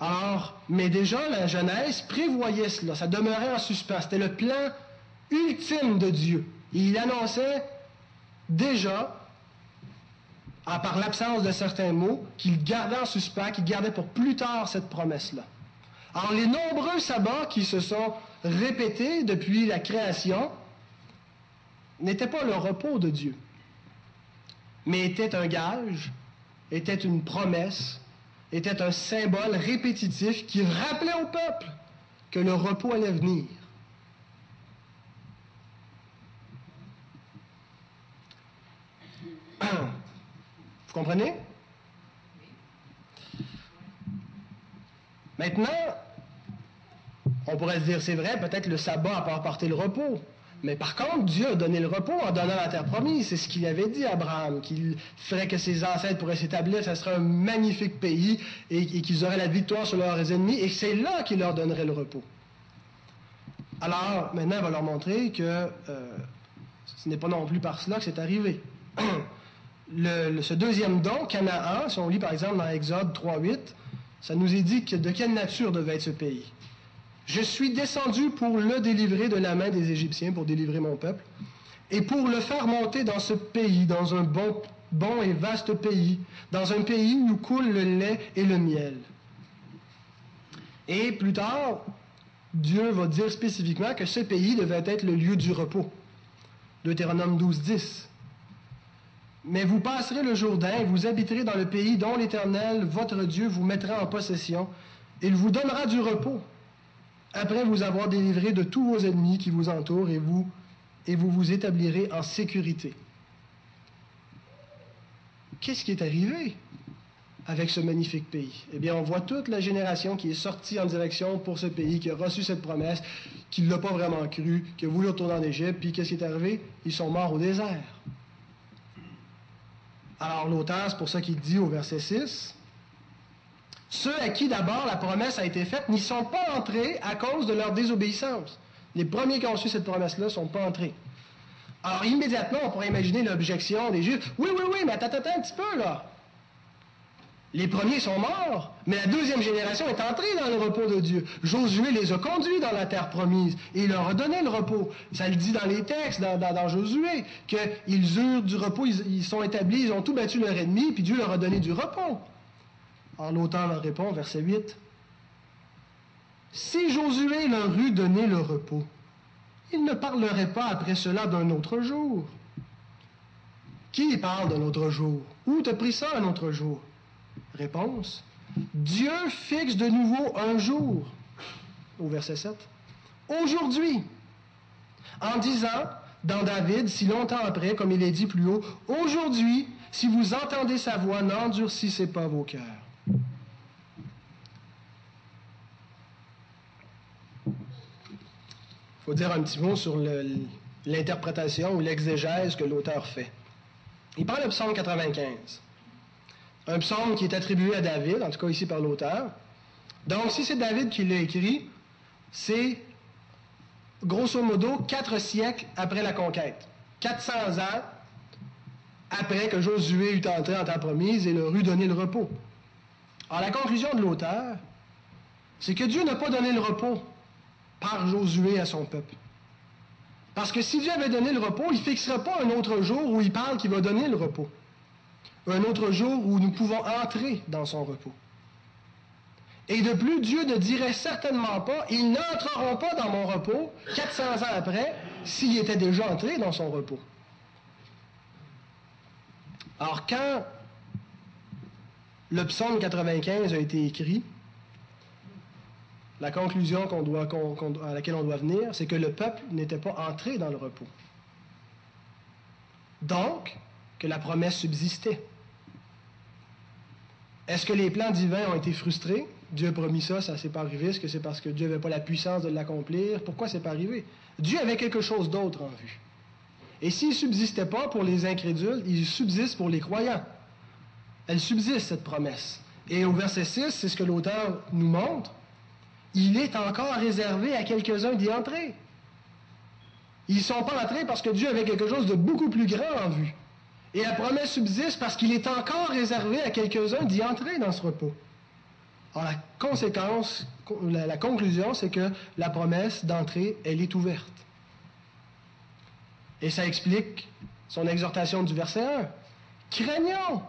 Alors, mais déjà, la Genèse prévoyait cela. Ça demeurait en suspens. C'était le plan ultime de Dieu. il annonçait déjà par l'absence de certains mots, qu'il gardait en suspens, qu'il gardait pour plus tard cette promesse-là. Alors, les nombreux sabbats qui se sont répétés depuis la création n'étaient pas le repos de Dieu, mais étaient un gage, étaient une promesse, étaient un symbole répétitif qui rappelait au peuple que le repos allait venir. Vous comprenez? Maintenant, on pourrait se dire, c'est vrai, peut-être le sabbat pas apporté le repos. Mais par contre, Dieu a donné le repos en donnant la terre promise. C'est ce qu'il avait dit à Abraham, qu'il ferait que ses ancêtres pourraient s'établir, ce serait un magnifique pays et, qu'ils auraient la victoire sur leurs ennemis. Et c'est là qu'il leur donnerait le repos. Alors, maintenant, il va leur montrer que euh, ce n'est pas non plus par cela que c'est arrivé. ce deuxième don, Canaan, si on lit par exemple dans Exode 3.8, ça nous est dit de quelle nature devait être ce pays. Je suis descendu pour le délivrer de la main des Égyptiens, pour délivrer mon peuple, et pour le faire monter dans ce pays, dans un bon, bon et vaste pays, dans un pays où coule le lait et le miel. Et plus tard, Dieu va dire spécifiquement que ce pays devait être le lieu du repos. Deutéronome 12, 10. Mais vous passerez le Jourdain et vous habiterez dans le pays dont l'Éternel, votre Dieu, vous mettra en possession. Il vous donnera du repos, après vous avoir délivré de tous vos ennemis qui vous entourent, et vous, et vous vous établirez en sécurité. Qu'est-ce qui est arrivé avec ce magnifique pays? Eh bien, on voit toute la génération qui est sortie en direction pour ce pays, qui a reçu cette promesse, qui ne l'a pas vraiment cru, qui a voulu retourner en Égypte, puis qu'est-ce qui est arrivé? Ils sont morts au désert. Alors l'auteur, c'est pour ça qu'il dit au verset 6, Ceux à qui d'abord la promesse a été faite n'y sont pas entrés à cause de leur désobéissance. Les premiers qui ont reçu cette promesse-là ne sont pas entrés. Alors immédiatement, on pourrait imaginer l'objection des Juifs. Oui, oui, oui, mais attends, attends un petit peu là. Les premiers sont morts, mais la deuxième génération est entrée dans le repos de Dieu. Josué les a conduits dans la terre promise et il leur a donné le repos. Ça le dit dans les textes, dans, Josué, qu'ils eurent du repos, ils, sont établis, ils ont tout battu leur ennemi, puis Dieu leur a donné du repos. Alors l'auteur leur répond, verset 8, Si Josué leur eût donné le repos, il ne parlerait pas après cela d'un autre jour. Qui parle d'un autre jour? Où te pris ça un autre jour? Réponse. Dieu fixe de nouveau un jour, au verset 7, aujourd'hui, en disant, dans David, si longtemps après, comme il est dit plus haut, aujourd'hui, si vous entendez sa voix, n'endurcissez pas vos cœurs. Il faut dire un petit mot sur l'interprétation ou l'exégèse que l'auteur fait. Il parle de psaume 95 un psaume qui est attribué à David, en tout cas ici par l'auteur. Donc, si c'est David qui l'a écrit, c'est grosso modo quatre siècles après la conquête. 400 ans après que Josué eut entré en terre promise et leur eut donné le repos. Alors, la conclusion de l'auteur, c'est que Dieu n'a pas donné le repos par Josué à son peuple. Parce que si Dieu avait donné le repos, il ne fixerait pas un autre jour où il parle qu'il va donner le repos un autre jour où nous pouvons entrer dans son repos. Et de plus, Dieu ne dirait certainement pas, ils n'entreront pas dans mon repos 400 ans après s'ils étaient déjà entrés dans son repos. Alors quand le psaume 95 a été écrit, la conclusion à laquelle on doit venir, c'est que le peuple n'était pas entré dans le repos. Donc, que la promesse subsistait. Est-ce que les plans divins ont été frustrés? Dieu a promis ça, ça ne s'est pas arrivé. Est-ce que c'est parce que Dieu n'avait pas la puissance de l'accomplir? Pourquoi c'est pas arrivé? Dieu avait quelque chose d'autre en vue. Et s'il ne subsistait pas pour les incrédules, il subsiste pour les croyants. Elle subsiste, cette promesse. Et au verset 6, c'est ce que l'auteur nous montre. Il est encore réservé à quelques-uns d'y entrer. Ils ne sont pas entrés parce que Dieu avait quelque chose de beaucoup plus grand en vue. Et la promesse subsiste parce qu'il est encore réservé à quelques-uns d'y entrer dans ce repos. Alors la conséquence, la, conclusion, c'est que la promesse d'entrée, elle est ouverte. Et ça explique son exhortation du verset 1. Craignons,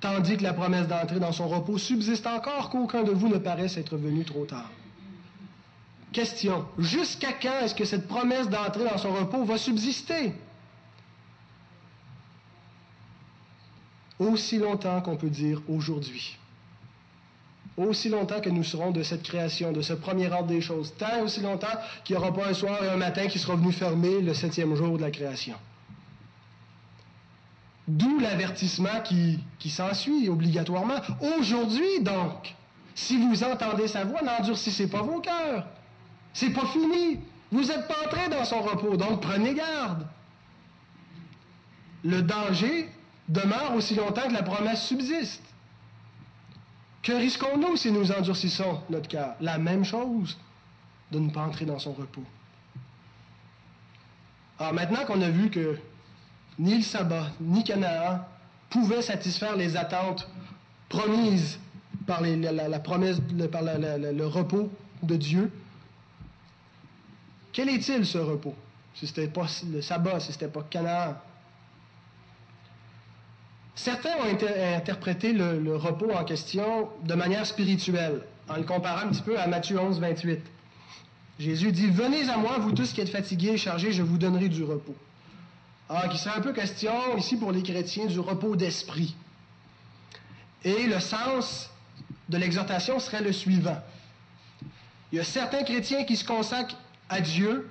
tandis que la promesse d'entrer dans son repos subsiste encore, qu'aucun de vous ne paraisse être venu trop tard. Question, jusqu'à quand est-ce que cette promesse d'entrer dans son repos va subsister? Aussi longtemps qu'on peut dire aujourd'hui. Aussi longtemps que nous serons de cette création, de ce premier ordre des choses. Tant aussi longtemps qu'il n'y aura pas un soir et un matin qui sera venu fermer le septième jour de la création. D'où l'avertissement qui, s'ensuit obligatoirement. Aujourd'hui, donc, si vous entendez sa voix, n'endurcissez pas vos cœurs. C'est pas fini. Vous n'êtes pas entré dans son repos, donc prenez garde. Le danger, demeure aussi longtemps que la promesse subsiste. Que risquons-nous si nous endurcissons notre cœur? La même chose, de ne pas entrer dans son repos. Alors maintenant qu'on a vu que ni le sabbat, ni Canaan pouvaient satisfaire les attentes promises par la, promesse, le repos de Dieu, quel est-il ce repos? Si ce n'était pas le sabbat, si ce n'était pas Canaan, Certains ont interprété le, repos en question de manière spirituelle, en le comparant un petit peu à Matthieu 11, 28. Jésus dit, Venez à moi, vous tous qui êtes fatigués et chargés, je vous donnerai du repos. Alors, il serait un peu question ici pour les chrétiens du repos d'esprit. Et le sens de l'exhortation serait le suivant. Il y a certains chrétiens qui se consacrent à Dieu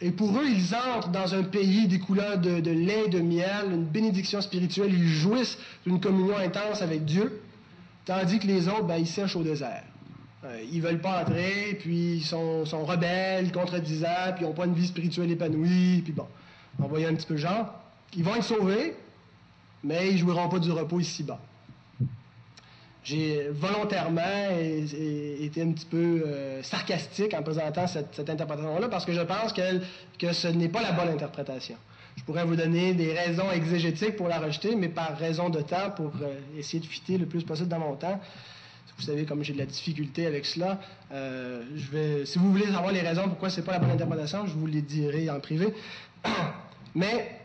et pour eux, ils entrent dans un pays des couleurs de, lait, de miel, une bénédiction spirituelle. Ils jouissent d'une communion intense avec Dieu, tandis que les autres, ben, ils sèchent au désert. Euh, ils veulent pas entrer, puis ils sont, rebelles, contredisants, puis ils n'ont pas une vie spirituelle épanouie, puis bon, envoyer un petit peu genre. Ils vont être sauvés, mais ils jouiront pas du repos ici-bas j'ai volontairement été un petit peu euh, sarcastique en présentant cette, interprétation-là parce que je pense que ce n'est pas la bonne interprétation. Je pourrais vous donner des raisons exégétiques pour la rejeter, mais par raison de temps, pour euh, essayer de fitter le plus possible dans mon temps, vous savez comme j'ai de la difficulté avec cela, euh, si vous voulez savoir les raisons pourquoi ce n'est pas la bonne interprétation, je vous les dirai en privé. mais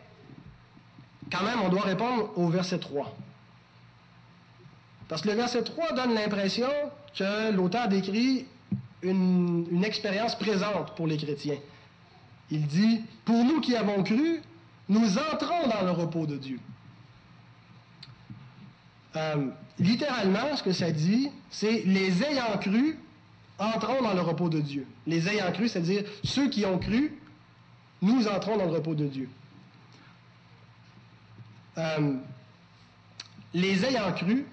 quand même, on doit répondre au verset 3. Parce que le verset 3 donne l'impression que l'auteur décrit une, expérience présente pour les chrétiens. Il dit, pour nous qui avons cru, nous entrons dans le repos de Dieu. Euh, littéralement, ce que ça dit, c'est les ayant cru, entrons dans le repos de Dieu. Les ayant cru, c'est-à-dire ceux qui ont cru, nous entrons dans le repos de Dieu. Euh, les ayant cru,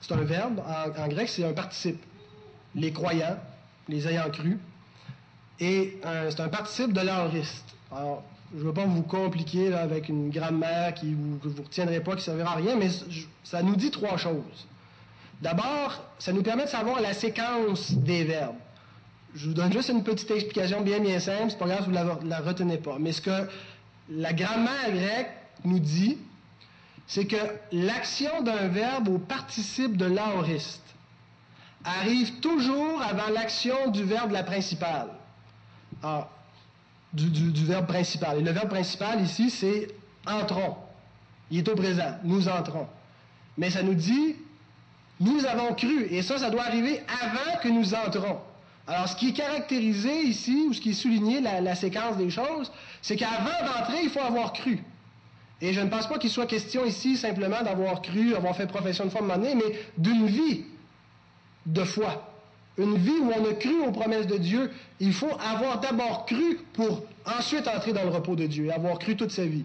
c'est un verbe. En, grec, c'est un participe. Les croyants, les ayant cru. Et euh, c'est un participe de l'aoriste. Alors, je ne veux pas vous compliquer avec une grammaire qui vous, que retiendrez pas, qui ne servira à rien, mais ça nous dit trois choses. D'abord, ça nous permet de savoir la séquence des verbes. Je vous donne juste une petite explication bien, bien simple. C'est pas grave si vous ne la retenez pas. Mais ce que la grammaire grecque nous dit, c'est que l'action d'un verbe au participe de l'aoriste arrive toujours avant l'action du verbe de la principale. Ah, du, verbe principal. Et le verbe principal ici, c'est entrons. Il est au présent. Nous entrons. Mais ça nous dit Nous avons cru, et ça, ça doit arriver avant que nous entrons. Alors, ce qui est caractérisé ici, ou ce qui est souligné, la, séquence des choses, c'est qu'avant d'entrer, il faut avoir cru. Et je ne pense pas qu'il soit question ici simplement d'avoir cru, d'avoir fait profession de foi de mais d'une vie de foi. Une vie où on a cru aux promesses de Dieu. Il faut avoir d'abord cru pour ensuite entrer dans le repos de Dieu, avoir cru toute sa vie.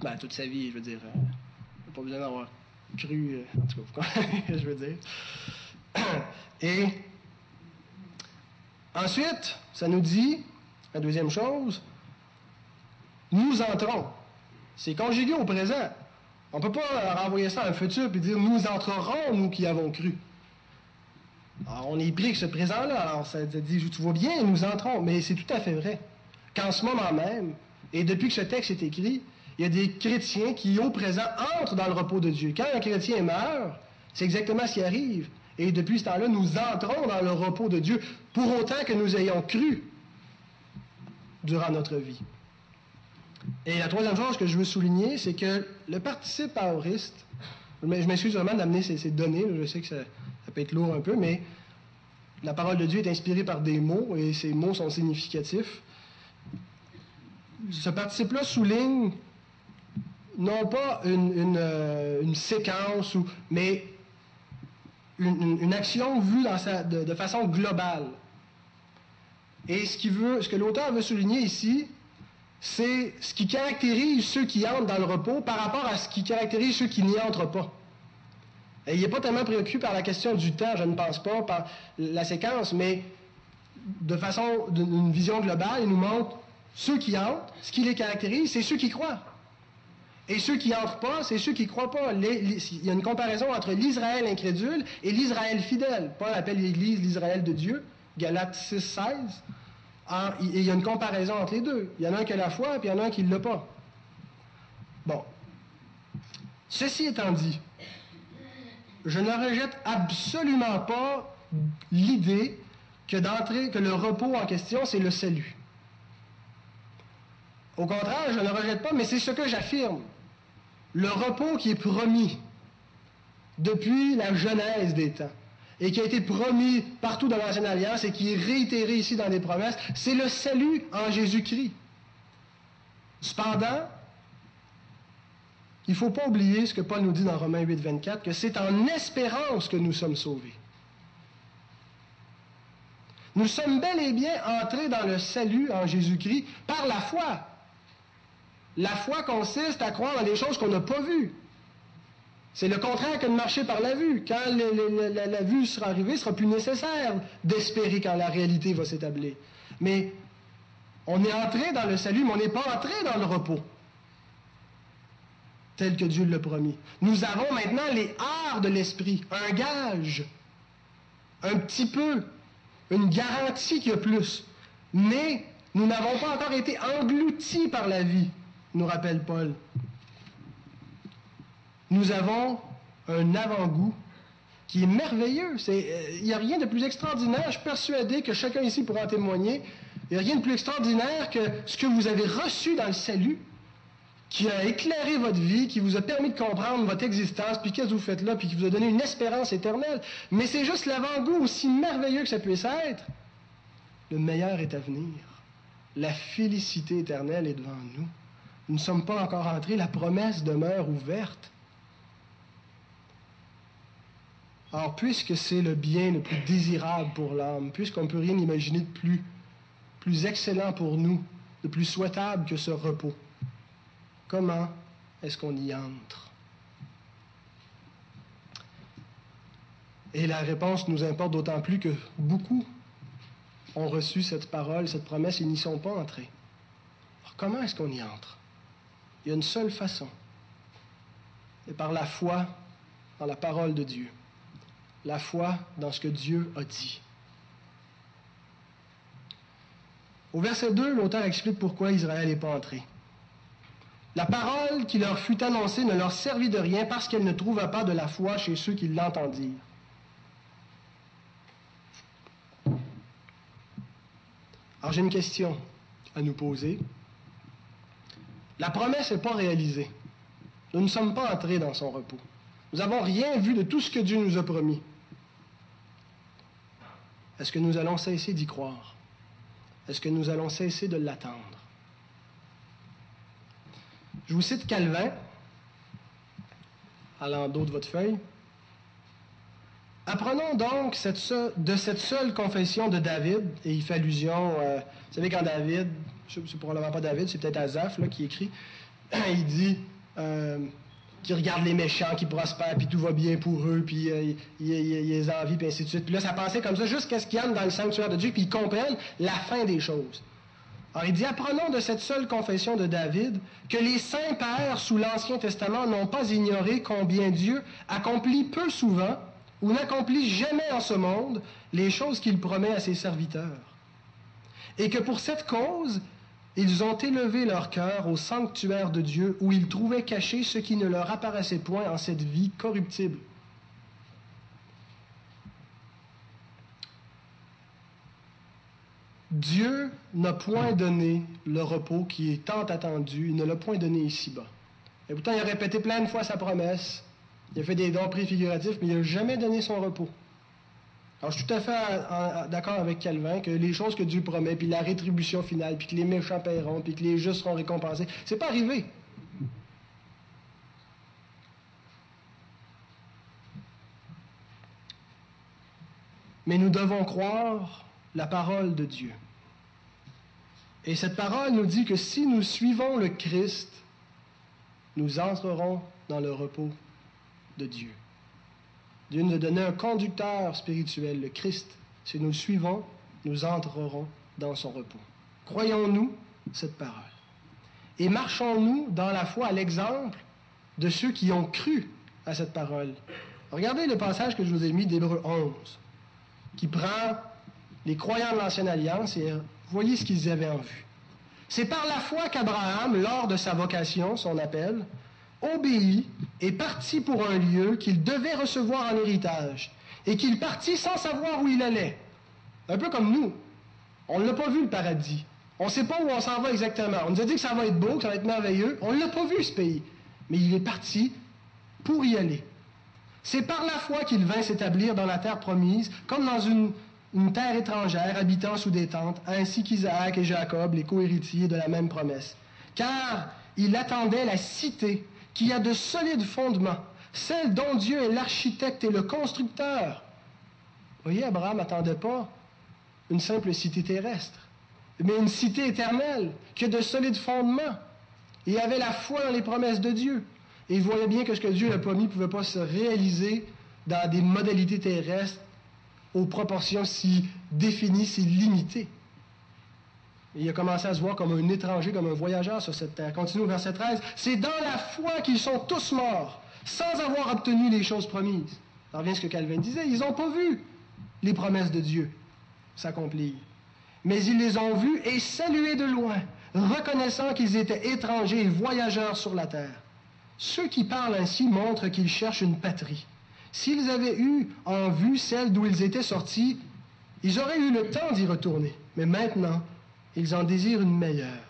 Ben, toute sa vie, je veux dire. Euh, pas besoin d'avoir cru, euh, en tout cas, je veux dire. Et ensuite, ça nous dit, la deuxième chose, nous entrons. C'est conjugué au présent. On ne peut pas renvoyer ça à un futur et dire nous entrerons, nous qui avons cru. Alors, on est pris avec ce présent-là. Alors, ça dit, tu vois bien, nous entrons. Mais c'est tout à fait vrai qu'en ce moment même, et depuis que ce texte est écrit, il y a des chrétiens qui, au présent, entrent dans le repos de Dieu. Quand un chrétien meurt, c'est exactement ce qui arrive. Et depuis ce temps-là, nous entrons dans le repos de Dieu, pour autant que nous ayons cru durant notre vie. Et la troisième chose que je veux souligner, c'est que le participe aoriste, je m'excuse vraiment d'amener ces, données, je sais que ça, peut être lourd un peu, mais la parole de Dieu est inspirée par des mots et ces mots sont significatifs. Ce participe-là souligne non pas une, euh, séquence, mais une, action vue de, façon globale. Et ce que l'auteur veut souligner ici, c'est ce qui caractérise ceux qui entrent dans le repos par rapport à ce qui caractérise ceux qui n'y entrent pas. Il n'est pas tellement préoccupé par la question du temps, je ne pense pas, par la séquence, mais de façon, d'une vision globale, il nous montre ceux qui entrent, ce qui les caractérise, c'est ceux qui croient. Et ceux qui entrent pas, c'est ceux qui ne croient pas. il y a une comparaison entre l'Israël incrédule et l'Israël fidèle. Paul appelle l'Église l'Israël de Dieu, Galates 6, 16. Il y a une comparaison entre les deux. Il y en a un qui a la foi, puis il y en a un qui ne l'a pas. Bon. Ceci étant dit, je ne rejette absolument pas l'idée que d'entrer, que le repos en question, c'est le salut. Au contraire, je ne rejette pas, mais c'est ce que j'affirme le repos qui est promis depuis la genèse des temps et qui a été promis partout dans l'Ancienne Alliance et qui est réitéré ici dans les promesses, c'est le salut en Jésus-Christ. Cependant, il ne faut pas oublier ce que Paul nous dit dans Romains 8, 24, que c'est en espérance que nous sommes sauvés. Nous sommes bel et bien entrés dans le salut en Jésus-Christ par la foi. La foi consiste à croire dans des choses qu'on n'a pas vues. C'est le contraire que de marcher par la vue. Quand la, vue sera arrivée, ce sera plus nécessaire d'espérer quand la réalité va s'établir. Mais on est entré dans le salut, mais on n'est pas entré dans le repos, tel que Dieu l'a promis. Nous avons maintenant les arts de l'esprit, un gage, un petit peu, une garantie qu'il y a plus. Mais nous n'avons pas encore été engloutis par la vie nous rappelle Paul. Nous avons un avant-goût qui est merveilleux. Euh, il n'y a rien de plus extraordinaire. Je suis persuadé que chacun ici pourra en témoigner. Il n'y a rien de plus extraordinaire que ce que vous avez reçu dans le salut, qui a éclairé votre vie, qui vous a permis de comprendre votre existence, puis qu'est-ce que vous faites là, puis qui vous a donné une espérance éternelle. Mais c'est juste l'avant-goût, aussi merveilleux que ça puisse être. Le meilleur est à venir. La félicité éternelle est devant nous. Nous ne sommes pas encore entrés, la promesse demeure ouverte. Alors, puisque c'est le bien le plus désirable pour l'âme, puisqu'on ne peut rien imaginer de plus, plus excellent pour nous, de plus souhaitable que ce repos, comment est-ce qu'on y entre? Et la réponse nous importe d'autant plus que beaucoup ont reçu cette parole, cette promesse, et n'y sont pas entrés. Alors, comment est-ce qu'on y entre? Il y a une seule façon. Et par la foi dans la parole de Dieu. La foi dans ce que Dieu a dit. Au verset 2, l'auteur explique pourquoi Israël n'est pas entré. La parole qui leur fut annoncée ne leur servit de rien parce qu'elle ne trouva pas de la foi chez ceux qui l'entendirent. Alors j'ai une question à nous poser. La promesse n'est pas réalisée. Nous ne sommes pas entrés dans son repos. Nous n'avons rien vu de tout ce que Dieu nous a promis. Est-ce que nous allons cesser d'y croire? Est-ce que nous allons cesser de l'attendre? Je vous cite Calvin, à l'endos de votre feuille. Apprenons donc de cette seule confession de David, et il fait allusion, euh, vous savez, quand David, c'est probablement pas David, c'est peut-être Azaph qui écrit, il dit euh, qu'il regarde les méchants qui prospèrent, puis tout va bien pour eux, puis euh, il, les envie, puis ainsi de suite. Puis là, ça passait comme ça jusqu'à ce qu'ils entrent dans le sanctuaire de Dieu, puis ils comprennent la fin des choses. Alors il dit, apprenons de cette seule confession de David que les saints pères sous l'Ancien Testament n'ont pas ignoré combien Dieu accomplit peu souvent ou n'accomplit jamais en ce monde les choses qu'il promet à ses serviteurs. Et que pour cette cause, ils ont élevé leur cœur au sanctuaire de Dieu où ils trouvaient caché ce qui ne leur apparaissait point en cette vie corruptible. Dieu n'a point donné le repos qui est tant attendu, il ne l'a point donné ici-bas. Et pourtant, il a répété plein de fois sa promesse, il a fait des dons préfiguratifs, mais il n'a jamais donné son repos. Alors, je suis tout à fait d'accord avec Calvin que les choses que Dieu promet, puis la rétribution finale, puis que les méchants paieront, puis que les justes seront récompensés, c'est pas arrivé. Mais nous devons croire la parole de Dieu. Et cette parole nous dit que si nous suivons le Christ, nous entrerons dans le repos de Dieu. Dieu nous a donné un conducteur spirituel, le Christ. Si nous suivons, nous entrerons dans son repos. Croyons-nous cette parole. Et marchons-nous dans la foi à l'exemple de ceux qui ont cru à cette parole. Regardez le passage que je vous ai mis d'Hébreu 11, qui prend les croyants de l'Ancienne Alliance et voyez ce qu'ils avaient en vue. C'est par la foi qu'Abraham, lors de sa vocation, son appel, obéit et partit pour un lieu qu'il devait recevoir en héritage, et qu'il partit sans savoir où il allait. Un peu comme nous. On ne l'a pas vu le paradis. On ne sait pas où on s'en va exactement. On nous a dit que ça va être beau, que ça va être merveilleux. On ne l'a pas vu ce pays. Mais il est parti pour y aller. C'est par la foi qu'il vint s'établir dans la terre promise, comme dans une, une terre étrangère, habitant sous des tentes, ainsi qu'Isaac et Jacob, les co-héritiers de la même promesse. Car il attendait la cité qui a de solides fondements, celle dont Dieu est l'architecte et le constructeur. Vous voyez, Abraham n'attendait pas une simple cité terrestre, mais une cité éternelle qui a de solides fondements. Il avait la foi dans les promesses de Dieu. Et il voyait bien que ce que Dieu a promis ne pouvait pas se réaliser dans des modalités terrestres aux proportions si définies, si limitées il a commencé à se voir comme un étranger, comme un voyageur sur cette terre. Continue au verset 13. C'est dans la foi qu'ils sont tous morts, sans avoir obtenu les choses promises. Ça revient à ce que Calvin disait. Ils n'ont pas vu les promesses de Dieu s'accomplir. Mais ils les ont vues et saluées de loin, reconnaissant qu'ils étaient étrangers et voyageurs sur la terre. Ceux qui parlent ainsi montrent qu'ils cherchent une patrie. S'ils avaient eu en vue celle d'où ils étaient sortis, ils auraient eu le temps d'y retourner. Mais maintenant, ils en désirent une meilleure,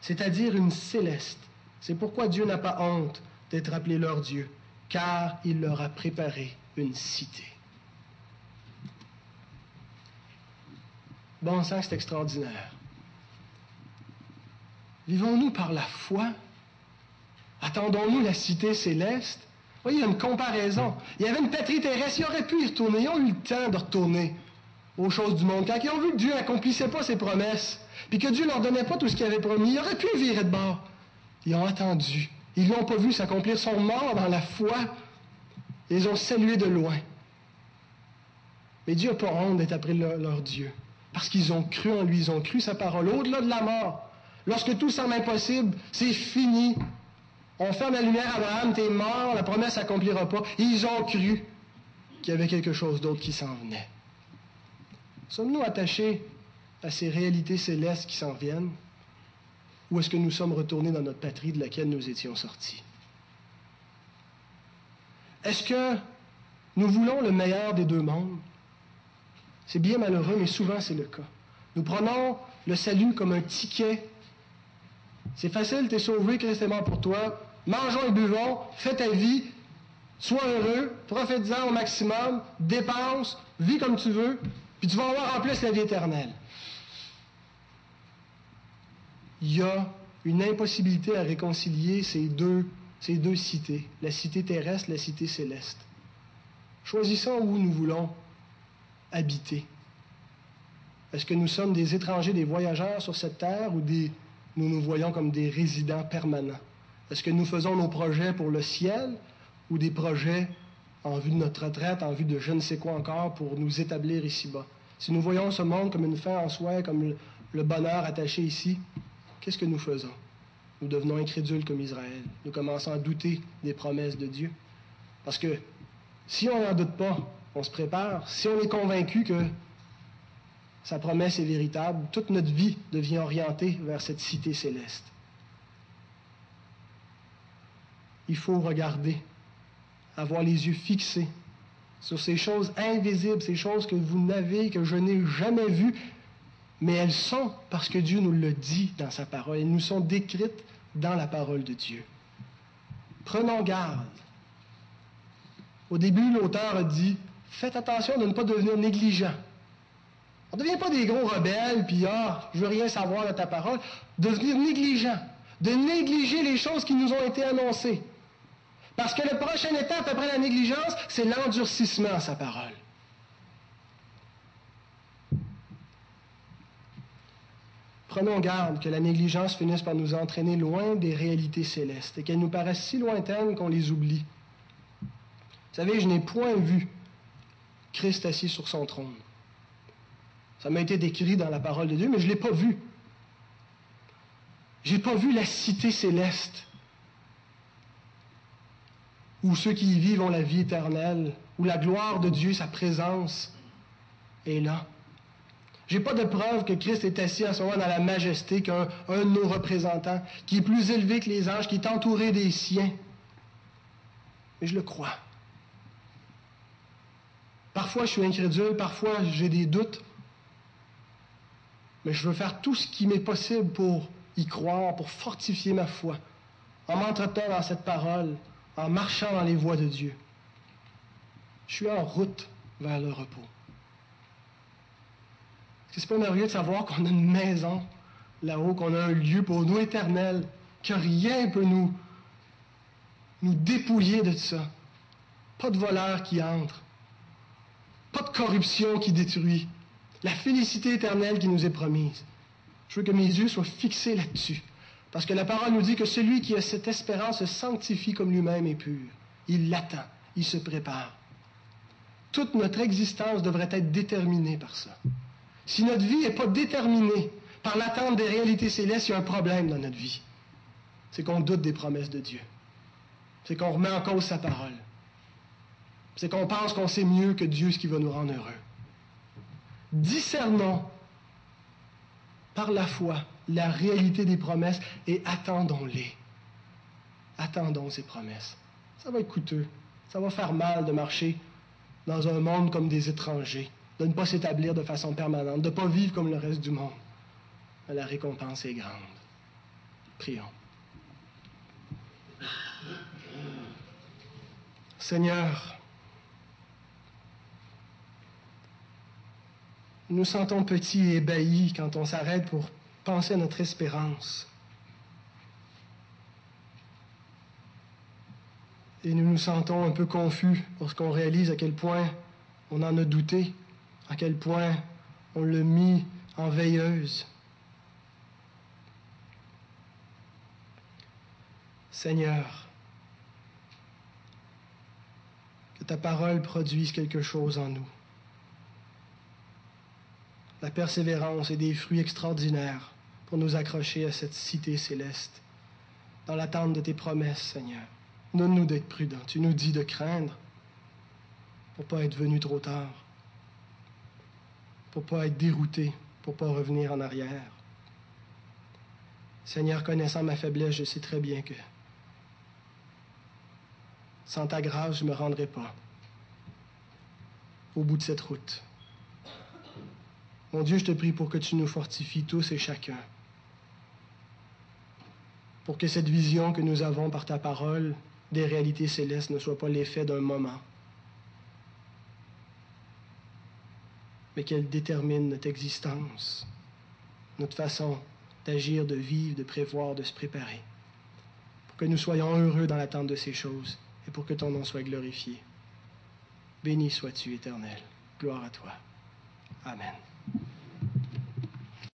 c'est-à-dire une céleste. C'est pourquoi Dieu n'a pas honte d'être appelé leur Dieu, car il leur a préparé une cité. Bon sang, c'est extraordinaire. Vivons-nous par la foi? Attendons-nous la cité céleste? voyez, il y a une comparaison. Il y avait une patrie terrestre, ils auraient pu y retourner, ils ont eu le temps de retourner aux choses du monde. Quand ils ont vu que Dieu n'accomplissait pas ses promesses, puis que Dieu leur donnait pas tout ce qu'il avait promis, ils auraient pu virer de bord. Ils ont attendu. Ils l'ont pas vu s'accomplir. Ils sont morts dans la foi. Ils ont salué de loin. Mais Dieu n'a pas honte d'être leur, leur Dieu. Parce qu'ils ont cru en lui, ils ont cru sa parole. Au-delà de la mort, lorsque tout semble impossible, c'est fini. On ferme la lumière, Abraham, t'es mort, la promesse s'accomplira pas. ils ont cru qu'il y avait quelque chose d'autre qui s'en venait. Sommes-nous attachés à ces réalités célestes qui s'en viennent ou est-ce que nous sommes retournés dans notre patrie de laquelle nous étions sortis? Est-ce que nous voulons le meilleur des deux mondes? C'est bien malheureux, mais souvent c'est le cas. Nous prenons le salut comme un ticket. C'est facile, tu es sauvé, Christ est mort pour toi. Mangeons et buvons, fais ta vie. Sois heureux, profite-en au maximum, dépense, vis comme tu veux, puis tu vas avoir en plus la vie éternelle. Il y a une impossibilité à réconcilier ces deux, ces deux cités, la cité terrestre, la cité céleste. Choisissons où nous voulons habiter. Est-ce que nous sommes des étrangers, des voyageurs sur cette terre ou des, nous nous voyons comme des résidents permanents? Est-ce que nous faisons nos projets pour le ciel ou des projets en vue de notre retraite, en vue de je ne sais quoi encore pour nous établir ici-bas? Si nous voyons ce monde comme une fin en soi, comme le bonheur attaché ici, qu'est-ce que nous faisons? Nous devenons incrédules comme Israël. Nous commençons à douter des promesses de Dieu. Parce que si on n'en doute pas, on se prépare. Si on est convaincu que sa promesse est véritable, toute notre vie devient orientée vers cette cité céleste. Il faut regarder avoir les yeux fixés sur ces choses invisibles, ces choses que vous n'avez, que je n'ai jamais vues, mais elles sont parce que Dieu nous le dit dans sa parole. Elles nous sont décrites dans la parole de Dieu. Prenons garde. Au début, l'auteur a dit Faites attention de ne pas devenir négligent. On ne devient pas des gros rebelles, puis ah, je veux rien savoir de ta parole. Devenir négligent, de négliger les choses qui nous ont été annoncées. Parce que la prochaine étape après la négligence, c'est l'endurcissement à sa parole. Prenons garde que la négligence finisse par nous entraîner loin des réalités célestes et qu'elles nous paraissent si lointaines qu'on les oublie. Vous savez, je n'ai point vu Christ assis sur son trône. Ça m'a été décrit dans la parole de Dieu, mais je ne l'ai pas vu. Je n'ai pas vu la cité céleste où ceux qui y vivent ont la vie éternelle, où la gloire de Dieu, sa présence est là. J'ai pas de preuve que Christ est assis à ce moment dans la majesté qu'un de nos représentants, qui est plus élevé que les anges, qui est entouré des siens. Mais je le crois. Parfois, je suis incrédule, parfois, j'ai des doutes. Mais je veux faire tout ce qui m'est possible pour y croire, pour fortifier ma foi, en m'entretenant dans cette parole, en marchant dans les voies de Dieu. Je suis en route vers le repos. C'est pas merveilleux de savoir qu'on a une maison là-haut, qu'on a un lieu pour nous éternel, que rien ne peut nous, nous dépouiller de ça. Pas de voleur qui entre. Pas de corruption qui détruit. La félicité éternelle qui nous est promise. Je veux que mes yeux soient fixés là-dessus. Parce que la parole nous dit que celui qui a cette espérance se sanctifie comme lui-même est pur. Il l'attend, il se prépare. Toute notre existence devrait être déterminée par ça. Si notre vie n'est pas déterminée par l'attente des réalités célestes, il y a un problème dans notre vie. C'est qu'on doute des promesses de Dieu. C'est qu'on remet en cause sa parole. C'est qu'on pense qu'on sait mieux que Dieu ce qui va nous rendre heureux. Discernons par la foi la réalité des promesses et attendons-les. Attendons ces promesses. Ça va être coûteux. Ça va faire mal de marcher dans un monde comme des étrangers, de ne pas s'établir de façon permanente, de ne pas vivre comme le reste du monde. La récompense est grande. Prions. Seigneur, nous nous sentons petits et ébahis quand on s'arrête pour penser à notre espérance. Et nous nous sentons un peu confus lorsqu'on réalise à quel point on en a douté, à quel point on l'a mis en veilleuse. Seigneur, que ta parole produise quelque chose en nous. La persévérance et des fruits extraordinaires pour nous accrocher à cette cité céleste, dans l'attente de tes promesses, Seigneur. Donne-nous d'être prudents. Tu nous dis de craindre pour ne pas être venu trop tard, pour ne pas être dérouté, pour ne pas revenir en arrière. Seigneur, connaissant ma faiblesse, je sais très bien que sans ta grâce, je ne me rendrai pas au bout de cette route. Mon Dieu, je te prie pour que tu nous fortifies tous et chacun pour que cette vision que nous avons par ta parole des réalités célestes ne soient pas l'effet d'un moment, mais qu'elles déterminent notre existence, notre façon d'agir, de vivre, de prévoir, de se préparer, pour que nous soyons heureux dans l'attente de ces choses et pour que ton nom soit glorifié. Béni sois-tu, Éternel. Gloire à toi. Amen.